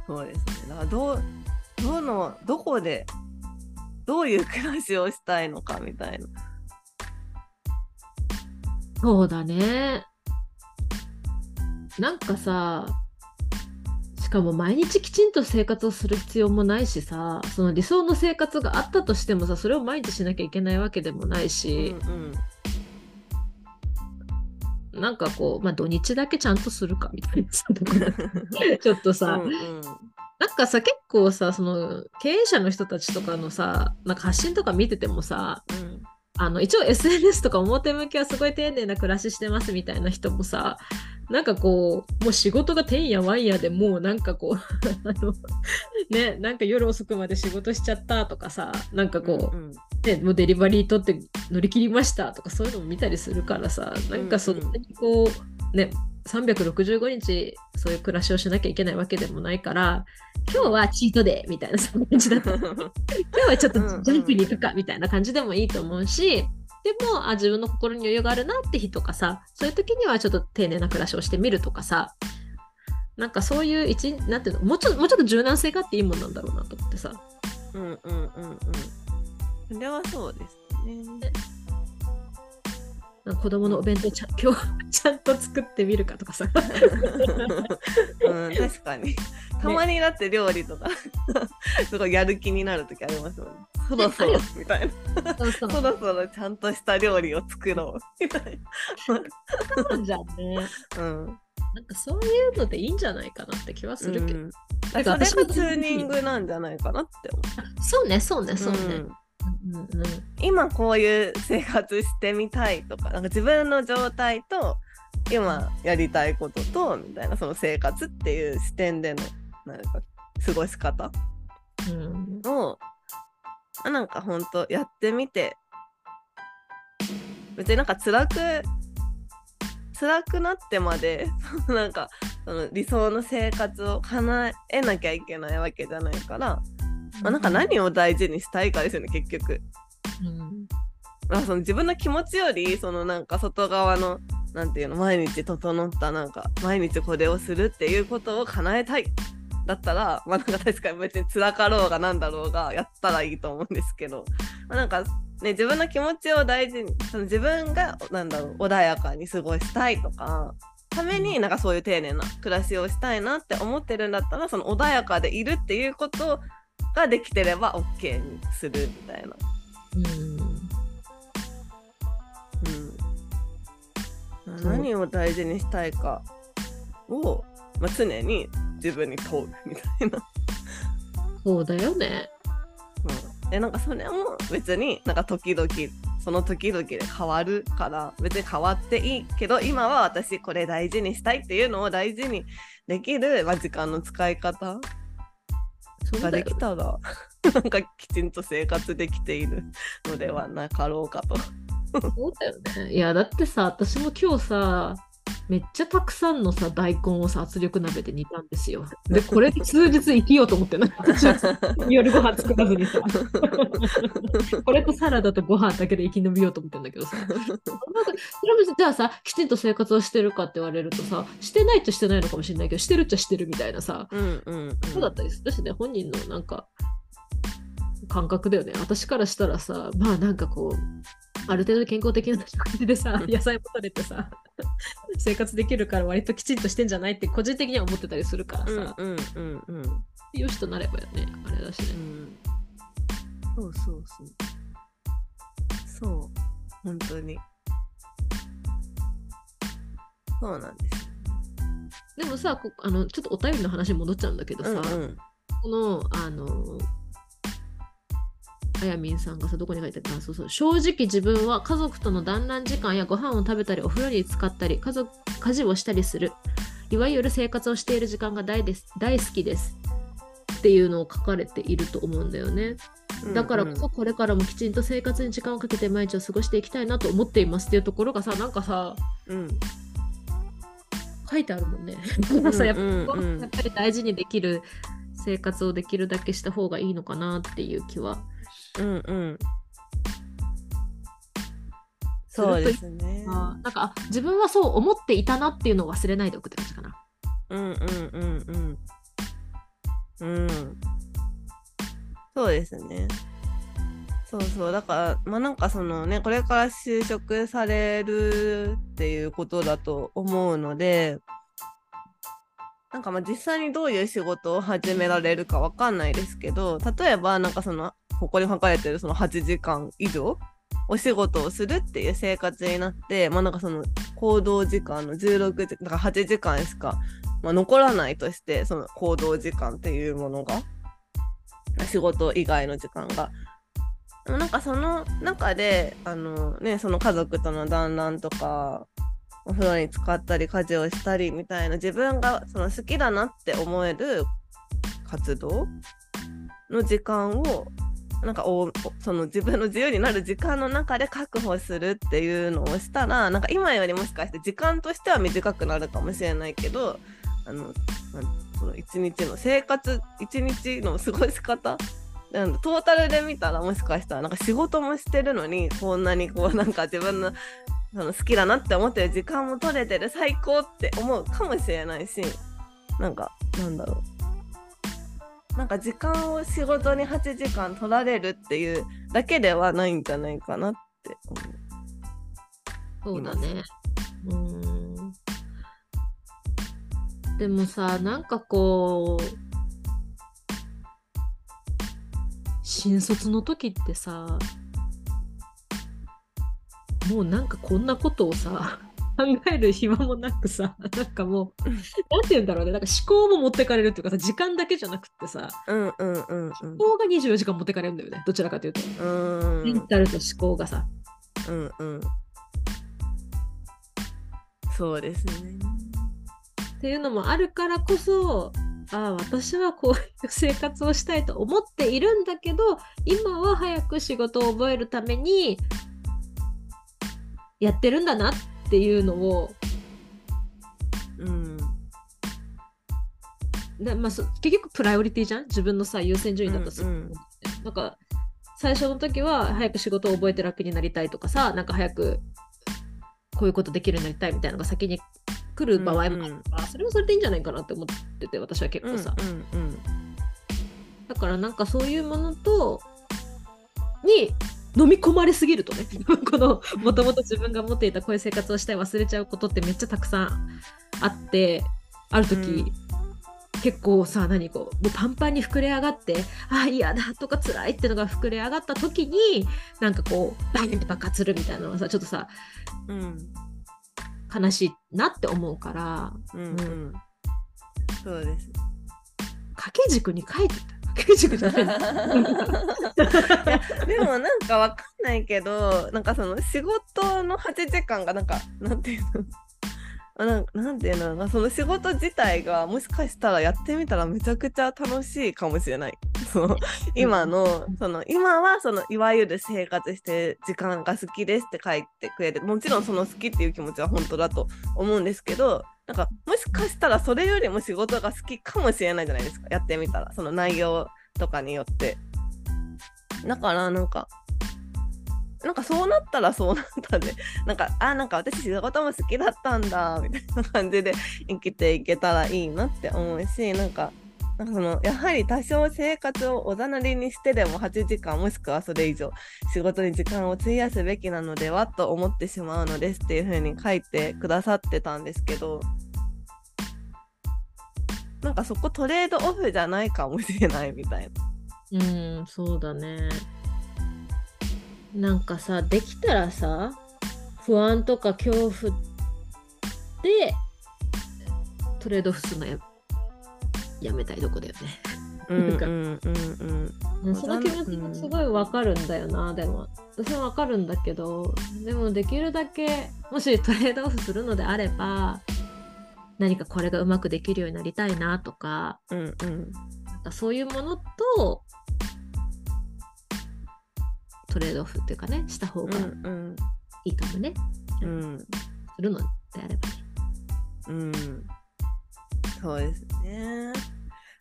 そうですね。だからどうどのどこでどういう暮らしをしたいのかみたいな。そうだね。なんかさ、しかも毎日きちんと生活をする必要もないしさ、その理想の生活があったとしてもさ、それを毎日しなきゃいけないわけでもないし、うんなんかこう、まあ土日だけちゃんとするかみたいな ちょっとさ、うんうんなんかさ、結構さ、その経営者の人たちとかのさ、なんか発信とか見ててもさ、うんあの一応 SNS とか表向きはすごい丁寧な暮らししてますみたいな人もさなんかこうもう仕事がてんやわんやでもうなんかこう あのねなんか夜遅くまで仕事しちゃったとかさなんかこう、うんうんね、もうデリバリー取って乗り切りましたとかそういうのも見たりするからさなんかそんなにこうね365日そういう暮らしをしなきゃいけないわけでもないから今日はチートデーみたいなそんな感じだと 今日はちょっとジャンプに行くかみたいな感じでもいいと思うし、でもあ自分の心に余裕があるなって日とかさそういう時にはちょっと丁寧な暮らしをしてみるとかさなんかそういう一なんていうのもうちょもうちょっと柔軟性があっていいもんなんだろうなと思ってさ。うんうんうんうんそれはそうですね。子供のお弁当ちゃん 今日ちゃんと作ってみるかとかさ。うん、確かに。たまにだって料理とかすごいやる気になる時ありますもんね。そろそろ みたいな。そうそうそろそろちゃんとした料理を作ろうみたいそうじゃんね。な。うん。なんかそういうのでいいんじゃないかなって気はするけど。うんそれがチューニングなんじゃないかなって思そうね、そうね、う。そうね。んうんうん今こういう生活してみたいとかなんか自分の状態と今やりたいこととみたいなその生活っていう視点でのなんか過ごし方うん。なんかほんとやってみて別になんか辛く辛くなってまで なんかその理想の生活を叶えなきゃいけないわけじゃないから、まあ、なんか何を大事にしたいかですよね結局。うん。まあ、その自分の気持ちよりそのなんか外側のなんていうの毎日整ったなんか毎日これをするっていうことを叶えたいだったらまあなんか確かに別に辛かろうがなんだろうがやったらいいと思うんですけど、まあ、なんかね自分の気持ちを大事にその自分がなんだろう穏やかに過ごしたいとかためになんかそういう丁寧な暮らしをしたいなって思ってるんだったらその穏やかでいるっていうことができてれば OK にするみたいな。うんうん、何を大事にしたいかを、まあ、常に自分に問うみたいな。そうだよね。うん、でなんかそれも別になんか時々その時々で変わるから別に変わっていいけど今は私これ大事にしたいっていうのを大事にできる、まあ、時間の使い方ができたらなんかきちんと生活できているのではなかろうかと。そうだよね。いや、だってさ、私も今日さ、めっちゃたくさんのさ、大根をさ、圧力鍋で煮たんですよ。で、これで数日生きようと思ってな、私はさ夜ご飯作らずにさ。これとサラダとご飯だけで生き延びようと思ってんだけどさ。なんかそれもじゃあさ、きちんと生活をしてるかって言われるとさ、してないっちゃしてないのかもしれないけど、してるっちゃしてるみたいなさ、うんうんうん、そうだったりするしね、本人のなんか感覚だよね。私からしたらさ、まあなんかこう、ある程度健康的な食事でさ、野菜も取れてさ、生活できるから割ときちんとしてんじゃないって個人的には思ってたりするからさ、うんうんうんうんよしとなればよね、あれだしね。うんそうそうそう。そう、本当に。そうなんですでもさこあの、ちょっとお便りの話に戻っちゃうんだけどさ、よ。うんうんこの、あの、あやみんさんがさどこに書いてあるかそうそう正直自分は家族との団らん時間やご飯を食べたりお風呂に浸かったり家族家事をしたりする。いわゆる生活をしている時間が大です。大好きですっていうのを書かれていると思うんだよね。だからこそこれからもきちんと生活に時間をかけて毎日を過ごしていきたいなと思っていますっていうところがさなんかさうん。うん書いてあるもんね。やっぱり大事にできる生活をできるだけした方がいいのかなっていう気は。うんうん。そうですね。あなんかあ自分はそう思っていたなっていうのを忘れないでおくって感じかな。うんうんうんうん。うん。そうですね。そうそう。だからまあなんかそのねこれから就職されるっていうことだと思うのでなんかまあ実際にどういう仕事を始められるかわかんないですけど例えばなんかそのここに書かれてるその8時間以上お仕事をするっていう生活になってまあなんかその行動時間の16時だから8時間しか、まあ、残らないとしてその行動時間っていうものが仕事以外の時間が。でもなんかその中であのねその家族との団らんとかお風呂に浸かったり家事をしたりみたいな自分がその好きだなって思える活動の時間をなんかおその自分の自由になる時間の中で確保するっていうのをしたらなんか今よりもしかして時間としては短くなるかもしれないけどあのその一日の生活一日の過ごし方なんトータルで見たらもしかしたらなんか仕事もしてるのにこんなにこうなんか自分のその好きだなって思ってる時間も取れてる最高って思うかもしれないしなんかなんだろう。なんか時間を仕事に8時間取られるっていうだけではないんじゃないかなって思う。そうだね。うーん。でもさ、なんかこう、新卒の時ってさ、もうなんかこんなことをさ、考える暇もなくさ、なんかもう、なんて言うんだろうね、なんか思考も持ってかれるっていうかさ、時間だけじゃなくってさ、うんうんうんうん思考が24時間持ってかれるんだよね、どちらかというと。うんメンタルと思考がさ。うんうんそうですね。っていうのもあるからこそああ私はこういう生活をしたいと思っているんだけど今は早く仕事を覚えるためにやってるんだなっていうのをうん。で、まあ、そ結局プライオリティじゃん？自分のさ優先順位だとする、うんうん。なんか最初の時は早く仕事を覚えて楽になりたいとかさなんか早くこういうことできるようになりたいみたいなのが先に来る場合もあるから、それはそれでいいんじゃないかなって思ってて私は結構さ、うんうん。だからなんかそういうものとに飲み込まれすぎるとね。このもともと自分が持っていたこういう生活をしたい忘れちゃうことってめっちゃたくさんあってある時、うん。結構さ何こうもうパンパンに膨れ上がってあ嫌だとか辛いってのが膨れ上がった時になんかこうバンって爆発するみたいなのはさちょっとさうん。悲しいなって思うからうんうん。そうです。掛け軸に書いてた掛け軸じゃない でもなんかわかんないけどなんかその仕事の8時間がなんかなんていうのあなんなんていうのかなその仕事自体がもしかしたらやってみたらめちゃくちゃ楽しいかもしれない。その今のその今はそのいわゆる生活して時間が好きですって書いてくれてもちろんその好きっていう気持ちは本当だと思うんですけどなんかもしかしたらそれよりも仕事が好きかもしれないじゃないですか。やってみたら。その内容とかによって。だからなんかなんかそうなったらそうなったでなんかあなんか私仕事も好きだったんだみたいな感じで生きていけたらいいなって思うしなんかなんかそのやはり多少生活をおざなりにしてでも8時間もしくはそれ以上仕事に時間を費やすべきなのではと思ってしまうのですっていう風に書いてくださってたんですけどなんかそこトレードオフじゃないかもしれないみたいな。うん、そうだね。なんかさ、できたらさ、不安とか恐怖でトレードオフするのややめたいとこだよね。なんかうんうんうん。うんその気持ちもすごいわかるんだよな、でも。私もわかるんだけどでもできるだけもしトレードオフするのであれば何かこれがうまくできるようになりたいなとかうんうん。なんかそういうものとトレードオフっていうかねした方うがん。いいかもね、うん。するのであればね。うんそうですね。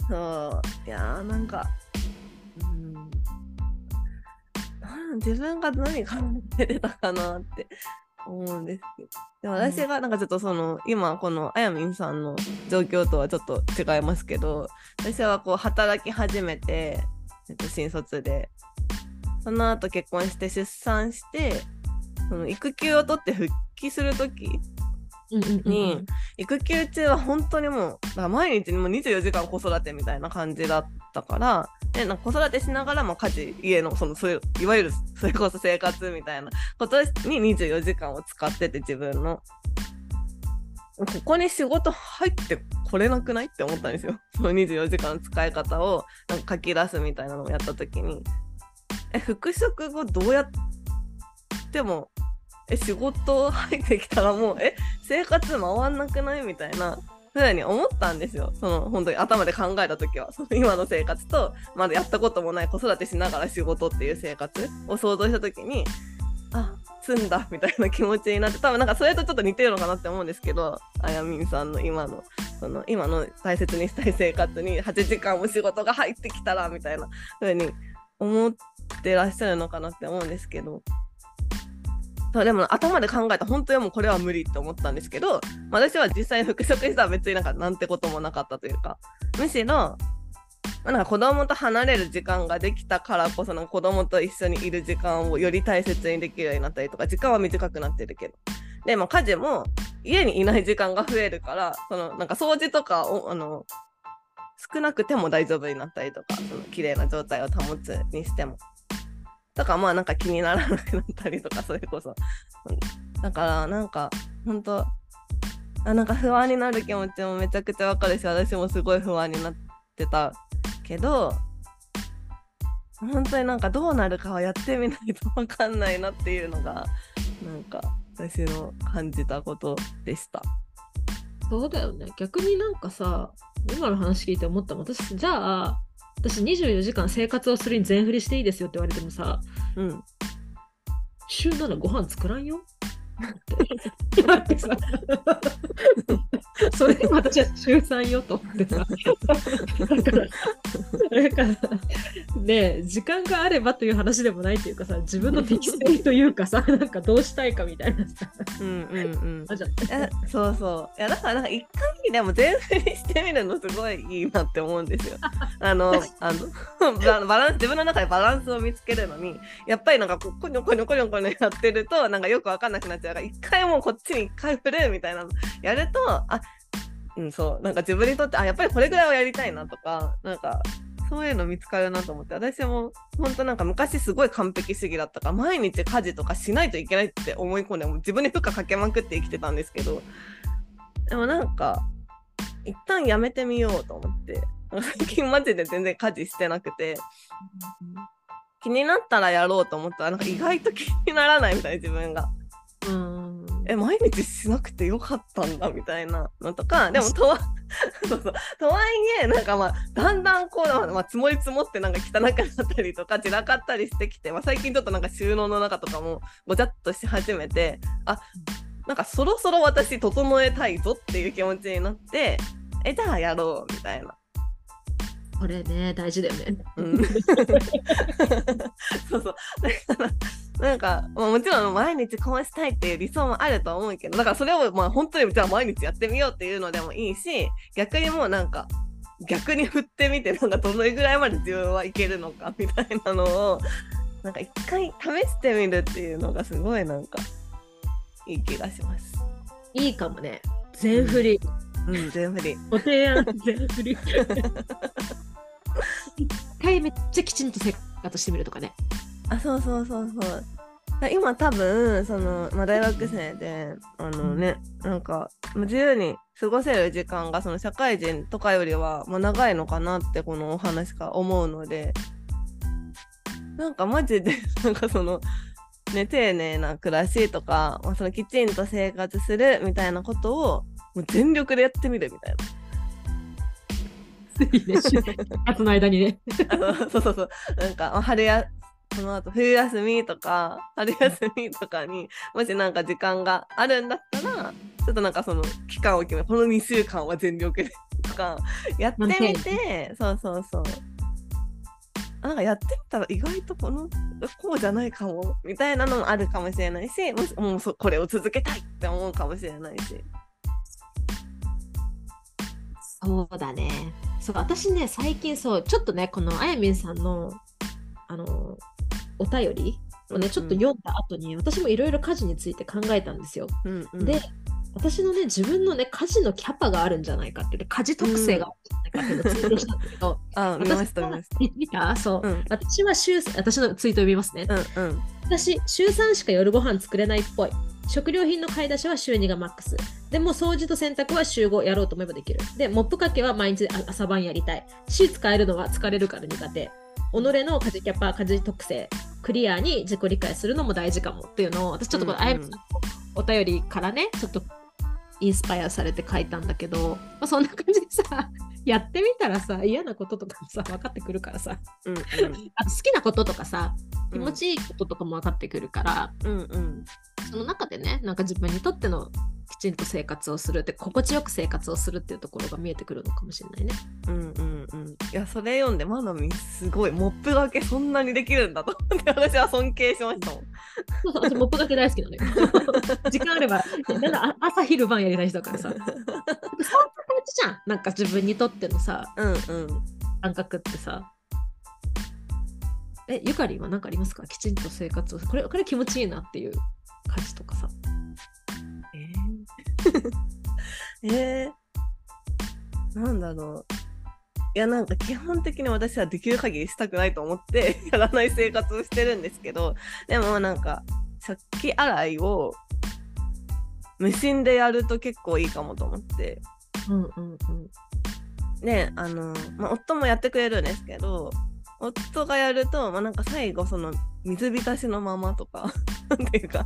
そう。いやーなんかうん。自分が何考えてたかなって思うんですけどで私がなんかちょっとその、今このあやみんさんの状況とはちょっと違いますけど私はこう働き始めて、えっと、新卒でその後結婚して出産してその育休を取って復帰する時に育休中は本当にもう毎日にもう24時間子育てみたいな感じだったからでなんか子育てしながらも家事家のそのそういういわゆるそれこそ生活みたいなことに24時間を使ってて自分の。ここに仕事入ってこれなくないって思ったんですよ。その24時間使い方をなんか書き出すみたいなのをやった時にえ復職後どうやってもえ仕事入ってきたらもうえ生活回んなくないみたいなふうに思ったんですよ。その本当に頭で考えた時は。その今の生活とまだやったこともない子育てしながら仕事っていう生活を想像した時にあ済んだみたいな気持ちになって多分なんかそれとちょっと似てるのかなって思うんですけどあやみんさんの今のその今の大切にしたい生活に8時間も仕事が入ってきたらみたいな風に思ってらっしゃるのかなって思うんですけど。そうでも頭で考えた本当にもうこれは無理って思ったんですけど、まあ私は実際復職したら別になんかなんてこともなかったというかむしろ、あ、なんか子供と離れる時間ができたからこそなんか子供と一緒にいる時間をより大切にできるようになったりとか時間は短くなってるけどで、まあ、家事も家にいない時間が増えるからそのなんか掃除とかをあの少なくても大丈夫になったりとかその綺麗な状態を保つにしても。とからまあなんか気にならなくなったりとかそれこそ。だからなんか本当あなんか不安になる気持ちもめちゃくちゃわかるし私もすごい不安になってたけど本当になんかどうなるかはやってみないとわかんないなっていうのがなんか私の感じたことでした。そうだよね逆になんかさ今の話聞いて思った私じゃあ私24時間生活をするに全振りしていいですよって言われてもさうん、週7ご飯作らんよ？って言われてさそれでも私は週3よと思ってさ だからだからね時間があればという話でもないっていうかさ自分の適性というかさ なんかどうしたいかみたいなさ。うんうんうん。あじゃえそうそう。いやだからなんか一回でも全振りしてみるのすごいいいなって思うんですよ。あのあの ババランス自分の中でバランスを見つけるのにやっぱりなんかここにょこにょこにょこにょやってるとなんかよくわかんなくなっちゃうから一回もうこっちに一回振るみたいなのやるとあうんそうなんか自分にとってあやっぱりこれぐらいはやりたいなとかなんかそういうの見つかるなと思って私も本当なんか昔すごい完璧主義だったから毎日家事とかしないといけないって思い込んでもう自分に負荷かけまくって生きてたんですけどでもなんか一旦やめてみようと思って最近マジで全然家事してなくて気になったらやろうと思ったらなんか意外と気にならないみたい自分が。うんえ毎日しなくてよかったんだみたいなのとかでもとは そうそうとはいえなんかまあだんだんこう、まあ、積もり積もってなんか汚くなったりとか散らかったりしてきて、まあ、最近ちょっとなんか収納の中とかもごちゃっとし始めてあなんかそろそろ私整えたいぞっていう気持ちになってえじゃあやろうみたいな。これね大事だよね。うん そうそうだからなんか、まあ、もちろん毎日こうしたいっていう理想もあると思うけどだからそれをまあ本当にじゃあ毎日やってみようっていうのでもいいし逆にもうなんか逆に振ってみてなんかどのぐらいまで自分はいけるのかみたいなのをなんか一回試してみるっていうのがすごいなんかいい気がします。いいかもね。全振り。うん、全振り。ご提案全振り。一回めっちゃきちんと生活してみるとかね。あそうそうそうそう。今多分その、まあ、大学生であのねなんかまあ自由に過ごせる時間がその社会人とかよりは、まあ、長いのかなってこのお話から思うのでなんかマジで なんかそのね丁寧な暮らしとか、まあ、そのきちんと生活するみたいなことをもう全力でやってみるみたいな。いいね、就活の間にね。そうそうそうなんかまあ春やその後冬休みとか春休みとかにもしなんか時間があるんだったらちょっとなんかその期間を決めこの2週間は全力でとかやってみてそうそうそうなんかやってみたら意外とこのこうじゃないかもみたいなのもあるかもしれないしもしもうそこれを続けたいって思うかもしれないし。そうだね。そう、私ね、最近そう、ちょっとね、このあやみんさんの、あの、お便りをね、ちょっと読んだ後に、私もいろいろ家事について考えたんですよ。うんうん、で、私のね、自分のね、家事のキャパがあるんじゃないかって家事特性があるんじゃないかっていうのをツイートしたんだけど、あ見ました見ました。見そう、うん私は週、私のツイートを見ますね。うんうん私、週3しか夜ご飯作れないっぽい。食料品の買い出しは週2がマックス。でも掃除と洗濯は週5やろうと思えばできる。で、モップかけは毎日あ朝晩やりたい。し、使えるのは疲れるから苦手。己の家事キャパ、家事特性、クリアに自己理解するのも大事かもっていうのを、私ちょっとこのうんうんあやみさんのお便りからね、ちょっとインスパイアされて書いたんだけど、まあ、そんな感じでさ、やってみたらさ、嫌なこととかもさ、分かってくるからさ、うんあと好きなこととかさ、気持いちいいこととかも分かってくるから、うんうんその中でね、なんか自分にとってのきちんと生活をするって、心地よく生活をするっていうところが見えてくるのかもしれないね。うんうんうんいやそれ読んでまなみすごいモップがけそんなにできるんだと思って私は尊敬しましたもん。そうそう、私、モップがけ大好きなのよ。時間あれば、なんだあ朝昼晩やりたい人だからさ。そういう感じじゃん。なんか自分にとってのさ、うんうん感覚ってさ。え、ゆかりんは何かありますか？きちんと生活を。これ、これ気持ちいいなっていう家事とかさ。えー、えー、なんだろういやなんか基本的に私はできる限りしたくないと思って やらない生活をしてるんですけどでもなんか食器洗いを無心でやると結構いいかもと思ってうんうんうん。ねあの、まあ、夫もやってくれるんですけど夫がやると、まあ、なんか最後その水浸しのままとか なんていうか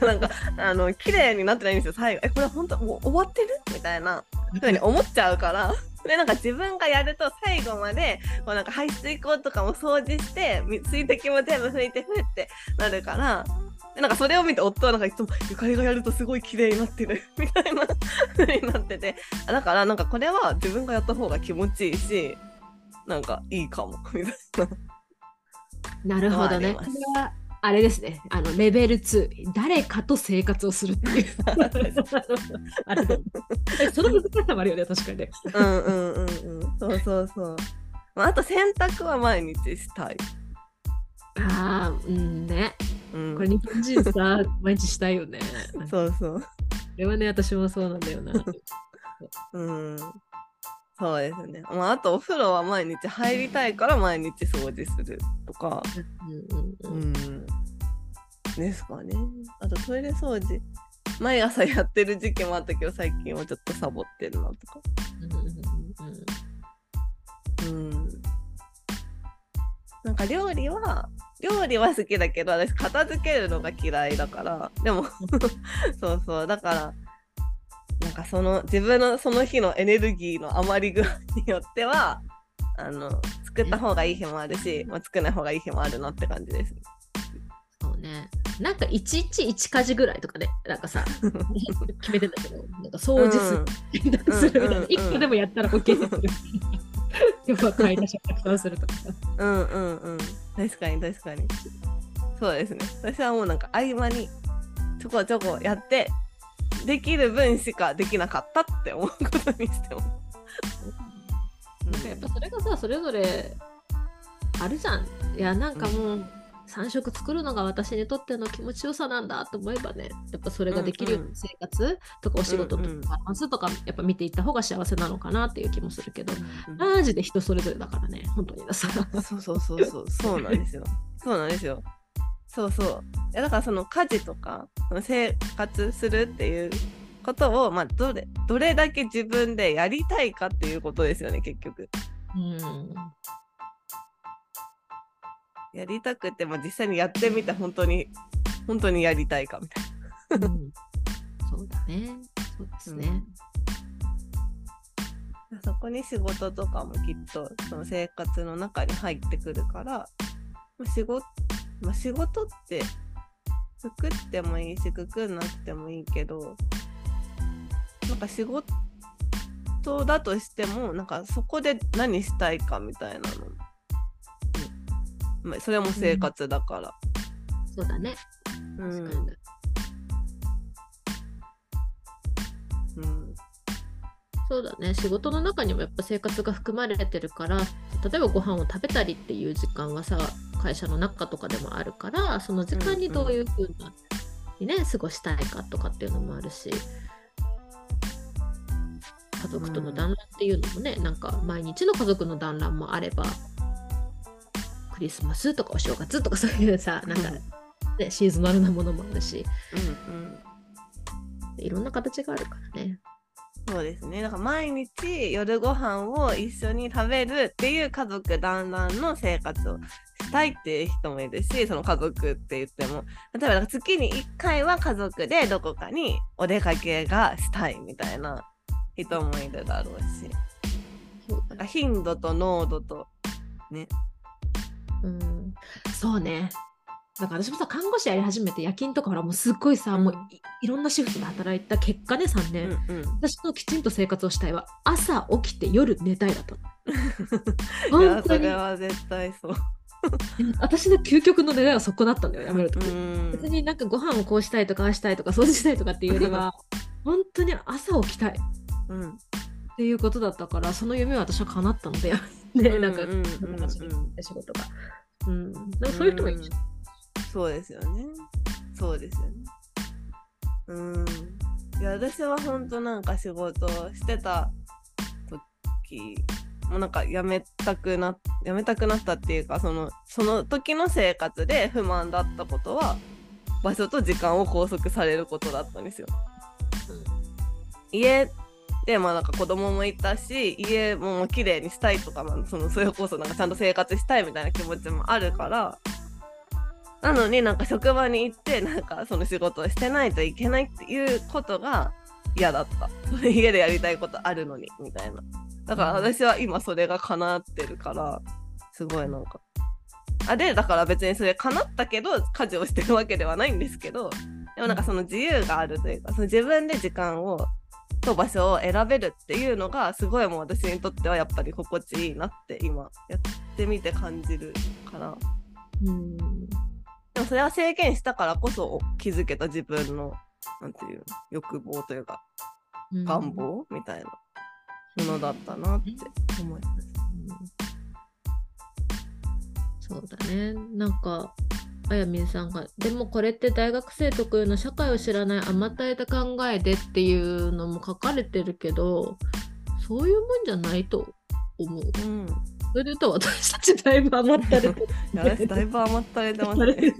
なんかあの綺麗になってないんですよ最後。えこれ本当もう終わってる？みたいなふうに思っちゃうから。でなんか自分がやると最後までこうなんか排水口とかも掃除して水滴も全部拭いてふってなるから。でなんかそれを見て夫はなんかいつもゆかりがやるとすごい綺麗になってる。みたいな風になってて。だからなんかこれは自分がやった方が気持ちいいしなんかいいかも みたいな。なるほどね。これはあれですね。あのレベル2、誰かと生活をするっていう。あれえその難しさもあるよね、確かにね。うんうんうんうんそうそうそう。まあ、あと洗濯は毎日したい。ああ、うんね。うん、これ日本人さ、毎日したいよね。こそうそう。れはね、私もそうなんだよな。うん。そうですね。まあ、あとお風呂は毎日入りたいから毎日掃除するとか。うんうんうんうん。ですかね。あとトイレ掃除。毎朝やってる時期もあったけど最近はちょっとサボってるなとか。うんうんうん。なんか料理は料理は好きだけど私片付けるのが嫌いだからでも そうそうだからなんかその自分のその日のエネルギーの余り具合によっては あの作った方がいい日もあるし、まあ、作らない方がいい日もあるなって感じです。そうね。なんか一日一家事ぐらいとかね、なんかさ、決めてんだけど、なんか掃除する、みたいな、うんうんうん一個でもやったら OK にする。要は買い出しをするとかさ。うんうんうん確かに確かにそうですね私はもうなんか合間にちょこちょこやってできる分しかできなかったって思うことにしても。なんかやっぱそれがさ、それぞれあるじゃん。いや、なんかもう、3食作るのが私にとっての気持ちよさなんだと思えばね、やっぱそれができるような生活とかお仕事とかバランスとか、やっぱ見ていった方が幸せなのかなっていう気もするけど、うんマジで人それぞれだからね、本当に。さ。そうそうそうそう。そうなんですよ。そうなんですよそうそうだからその家事とか生活するっていうことを、まあ、どれどれだけ自分でやりたいかっていうことですよね結局。うんやりたくて、まあ、実際にやってみて本当に本当にやりたいかみたいな。うんそうだね。そうですね。そこに仕事とかもきっとその生活の中に入ってくるからまあ仕事,、まあ、仕事って作ってもいいしくくんなくてもいいけどなんか仕事だとしてもなんかそこで何したいかみたいなの、うんまあ、それも生活だから。そうだね。うん確かに。うんそうだね。仕事の中にもやっぱ生活が含まれてるから、例えばご飯を食べたりっていう時間はさ、会社の中とかでもあるから、その時間にどういうふうな、にね、過ごしたいかとかっていうのもあるし、家族との団らんっていうのもね、なんか毎日の家族の団らんもあれば、クリスマスとかお正月とかそういうさ、なんか、ね、シーズナルなものもあるし、うんうん。いろんな形があるからね。そうですね。だから毎日夜ご飯を一緒に食べるっていう家族団らんの生活をしたいっていう人もいるし、その家族って言っても、例えば月に1回は家族でどこかにお出かけがしたいみたいな人もいるだろうし、なんか頻度と濃度とね。うん、そうね。なんか私もさ、看護師やり始めて夜勤とかほらもうすっごいさ、もういいろんなシフトで働いた結果ね、3う年。んうん。私のきちんと生活をしたいは朝起きて夜寝たいだった 本当に。それは絶対そう。私の究極の願いはそこだったんだよ、やめると。別になんかご飯をこうしたいとかああしたいとか掃除したいとかっていうよりは 本当に朝起きたい。っうん。ていうことだったからその夢は私は叶ったのでねなんかうんうんうんうん。仕事が。うん。なんかそういう人もいるしそうですよね。そうですよね。うん。いや、私は本当なんか仕事をしてた時、もうなんか辞めたくな、辞めたくなったっていうか、その、その時の生活で不満だったことは、場所と時間を拘束されることだったんですよ。うん家でまあなんか子供もいたし家も綺麗にしたいとか、まあ、そのそれこそなんかちゃんと生活したいみたいな気持ちもあるからなのになんか職場に行ってなんかその仕事をしてないといけないっていうことが嫌だった。家でやりたいことあるのにみたいな。だから私は今それが叶ってるからすごいなんか。あでだから別にそれ叶ったけど家事をしてるわけではないんですけどでもなんかその自由があるというかその自分で時間をと場所を選べるっていうのがすごいもう私にとってはやっぱり心地いいなって今やってみて感じるから。うんでもそれは制限したからこそ気づけた自分のなんていうの欲望というかうん願望みたいなものだったなって思います。そうだね。なんか、あやみんさんが、でもこれって大学生特有の社会を知らない甘ったれた考えでっていうのも書かれてるけど、そういうもんじゃないと思う。うん、それと私たちだいぶ甘ったれて私だいぶ甘ったれてますね。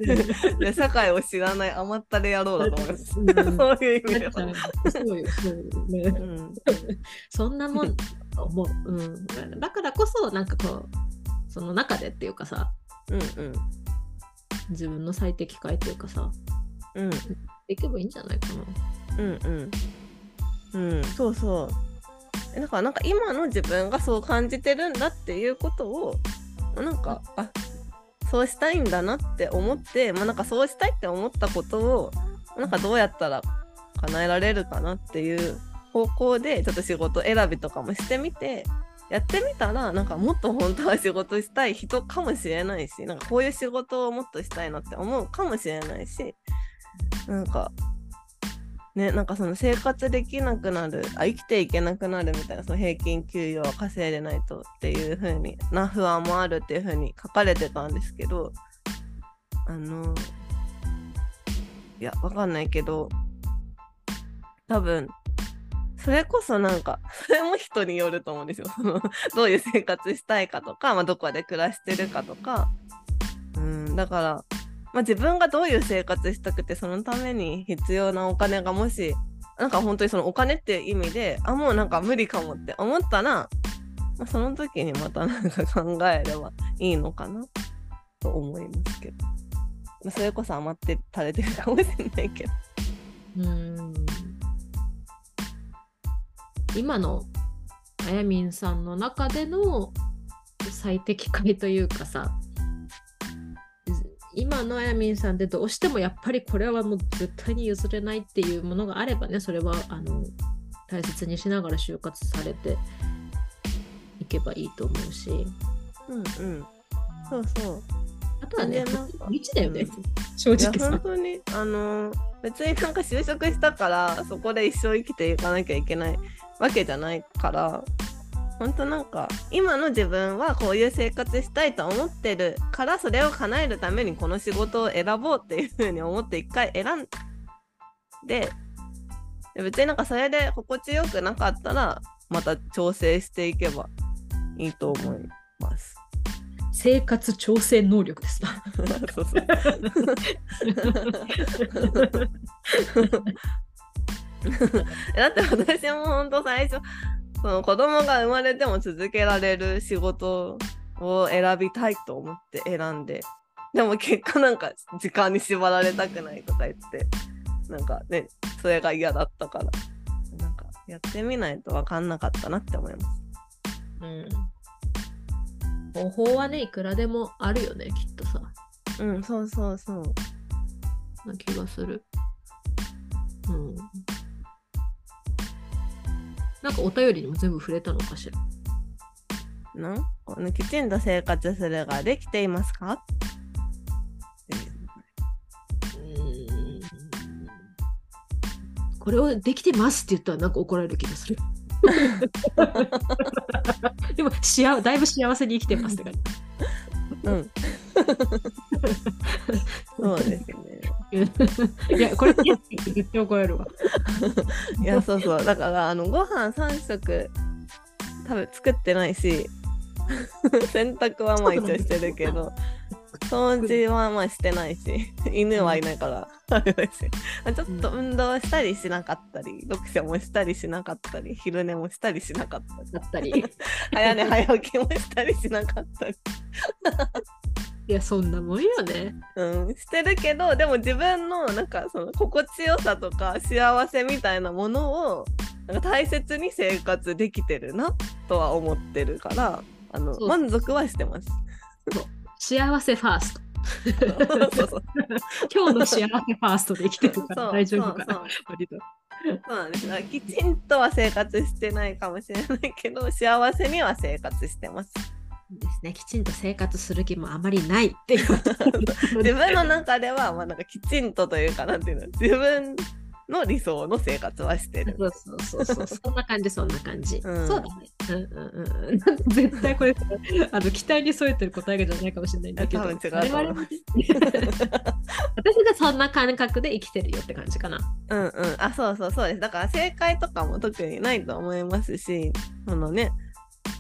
いや社会を知らない甘ったれ野郎だと思います。うんそういう意味では。そうよ、そうよね。うんそんなもん思う。うん。だからこそ、なんかこう、その中でっていうかさ、うんうん自分の最適解っていうかさ、うんいけばいいんじゃないかな。うんうんうんそうそうえだからなんか今の自分がそう感じてるんだっていうことをなんかあそうしたいんだなって思って、まあ、なんかそうしたいって思ったことをなんかどうやったら叶えられるかなっていう方向でちょっと仕事選びとかもしてみてやってみたらなんかもっと本当は仕事したい人かもしれないしなんかこういう仕事をもっとしたいなって思うかもしれないしなんかねなんかその生活できなくなるあ生きていけなくなるみたいなその平均給与を稼いでないとっていう風にな不安もあるっていう風に書かれてたんですけどあのいやわかんないけど多分それこそなんかそれも人によると思うんですよ。そのどういう生活したいかとか、まあ、どこで暮らしてるかとか。うんだからまあ、自分がどういう生活したくてそのために必要なお金がもしなんか本当にそのお金っていう意味であもうなんか無理かもって思ったら、まあ、その時にまたなんか考えればいいのかなと思いますけど、まあ、それこそ余って垂れてるかもしれないけど。うん今のあやみんさんの中での最適解というかさ今のあやみんさんでどうしてもやっぱりこれはもう絶対に譲れないっていうものがあればねそれはあの大切にしながら就活されていけばいいと思うし。うんうん。そうそう。あとはね全然なんか道だよね、うん正直さ本当にあの別になんか就職したからそこで一生生きていかなきゃいけないわけじゃないから本当なんか今の自分はこういう生活したいと思ってるからそれを叶えるためにこの仕事を選ぼうっていうふうに思って一回選んでで別になんかそれで心地よくなかったらまた調整していけばいいと思います。生活調整能力ですな そうそう だって私も本当最初その子供が生まれても続けられる仕事を選びたいと思って選んででも結果なんか時間に縛られたくないとか言ってなんかねそれが嫌だったからなんかやってみないと分かんなかったなって思います。うん。方法はね、いくらでもあるよね、きっとさ。うんそうそうそう。な気がする。うん。なんかお便りにも全部触れたのかしら？な？んこのきちんと生活するができていますか？ううん。これをできてますって言ったらなんか怒られる気がする。でも幸だいぶ幸せに生きてますって感じ。うん。そうですね。いや、これ絶対怒られるわ。いや、そうそう。だから、あの、ご飯3食、多分作ってないし、洗濯はまあ一応してるけど、掃除はまあしてないし、犬はいないから、あれだし、ちょっと運動したりしなかったり、読書もしたりしなかったり、昼寝もしたりしなかったり、だったり。早寝早起きもしたりしなかったり。いや、そんなもんよね。うん、してるけどでも自分のなんかその心地よさとか幸せみたいなものをなんか大切に生活できてるなとは思ってるからあのそう満足はしてます。幸せファースト。そうそう 今日の幸せファーストで生きてるから大丈夫かなそう。割とそうなんですだからきちんとは生活してないかもしれないけど幸せには生活してます。ですね。きちんと生活する気もあまりないっていう。自分の中ではまあなんかきちんとというかなんていうの自分の理想の生活はしてる。そうそうそうそう。そんな感じ、そんな感じ。うんそうだね。うんうんうん。絶対これ、あの期待に添えてる答えがじゃないかもしれないんだけど、多分違うと思います我々もね私がそんな感覚で生きてるよって感じかな。うんうん、あそうそうそうですだから正解とかも特にないと思いますしそのね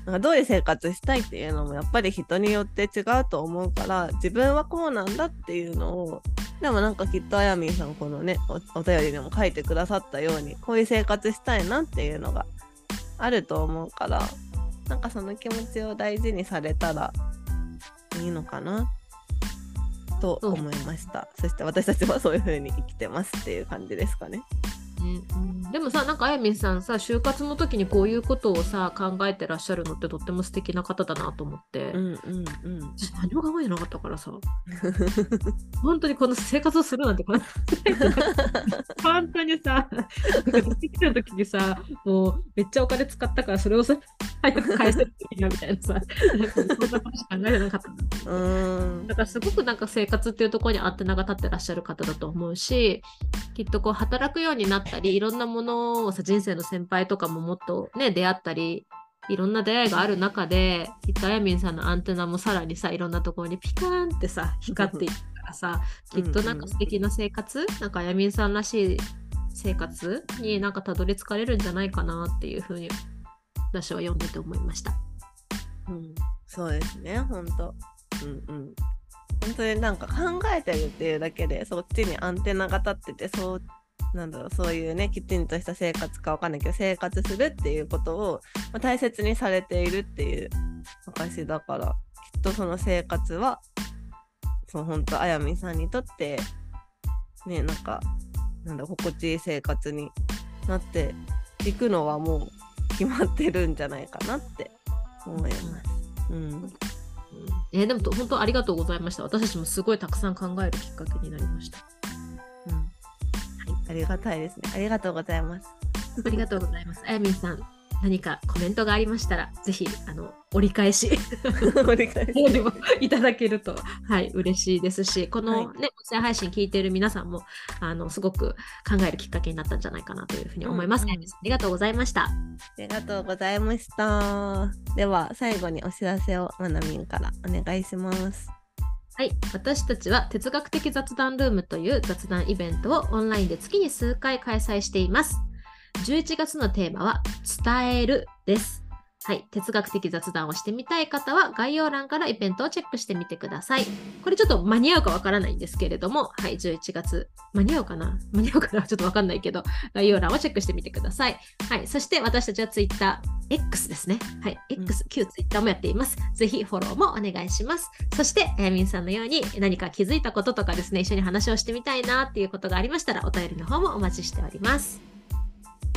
なんかどういう生活したいっていうのもやっぱり人によって違うと思うから自分はこうなんだっていうのをでもなんかきっとあやみんさんこのねおお便りでも書いてくださったようにこういう生活したいなっていうのがあると思うからなんかその気持ちを大事にされたらいいのかな？と思いました、そして私たちはそういう風に生きてますっていう感じですかね。ねうん。でもさなんかあやみんさんさ就活の時にこういうことをさ考えてらっしゃるのってとっても素敵な方だなと思って、うんうんうん。私何も考えてなかったからさ。本当にこの生活をするなんてこの本当にさなんかできる時にさもうめっちゃお金使ったからそれをさ早く返せるといいなみたいなさなんかそんなことしか考えてなかったうーん。だからすごくなんか生活っていうところにアンテナが立ってらっしゃる方だと思うしきっとこう働くようになったりいろんなものをさ人生の先輩とかももっとね出会ったりいろんな出会いがある中できっとあやみんさんのアンテナもさらにさいろんなところにピカーンってさ光っていくからさきっとなんか素敵な生活なんかあやみんさんらしい生活になんかたどり着かれるんじゃないかなっていうふうに私は読んでて思いました。うん、そうですね、ほんと。うんうん。本当になんか考えてるっていうだけでそっちにアンテナが立っててそうなんだろうそういうねきちんとした生活かわかんないけど生活するっていうことを、まあ、大切にされているっていう証だからきっとその生活はそう本当あやみさんにとってねなんかなんだ心地いい生活になっていくのはもう決まってるんじゃないかなって思います。うんえーでも本当ありがとうございました。私たちもすごいたくさん考えるきっかけになりました。うんありがたいですね。ありがとうございます。ありがとうございます。あやみんさん、何かコメントがありましたら、ぜひあの折り返しお願いしいただけると、はい、嬉しいですし、この、ねは音声配信聞いている皆さんもあのすごく考えるきっかけになったんじゃないかなというふうに思います。うんありがとうございました。ありがとうございました。では最後にお知らせをまなみんからお願いします。はい、私たちは哲学的雑談ルームという雑談イベントをオンラインで月に数回開催しています。11月のテーマは伝えるです。はい、哲学的雑談をしてみたい方は概要欄からイベントをチェックしてみてください。これちょっと間に合うかわからないんですけれども、はい、11月、間に合うかな？間に合うかな？ちょっとわかんないけど、概要欄をチェックしてみてください。はい、そして私たちは Twitter、X ですね。はい、X、旧 Twitter もやっています。ぜひフォローもお願いします。そして、あやみんさんのように何か気づいたこととかですね、一緒に話をしてみたいなっていうことがありましたら、お便りの方もお待ちしております。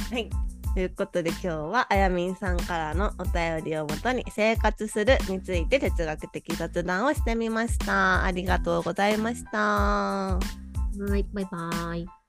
はい。ということで今日はあやみんさんからのお便りをもとに生活するについて哲学的雑談をしてみました。ありがとうございました。はい、バイバイ。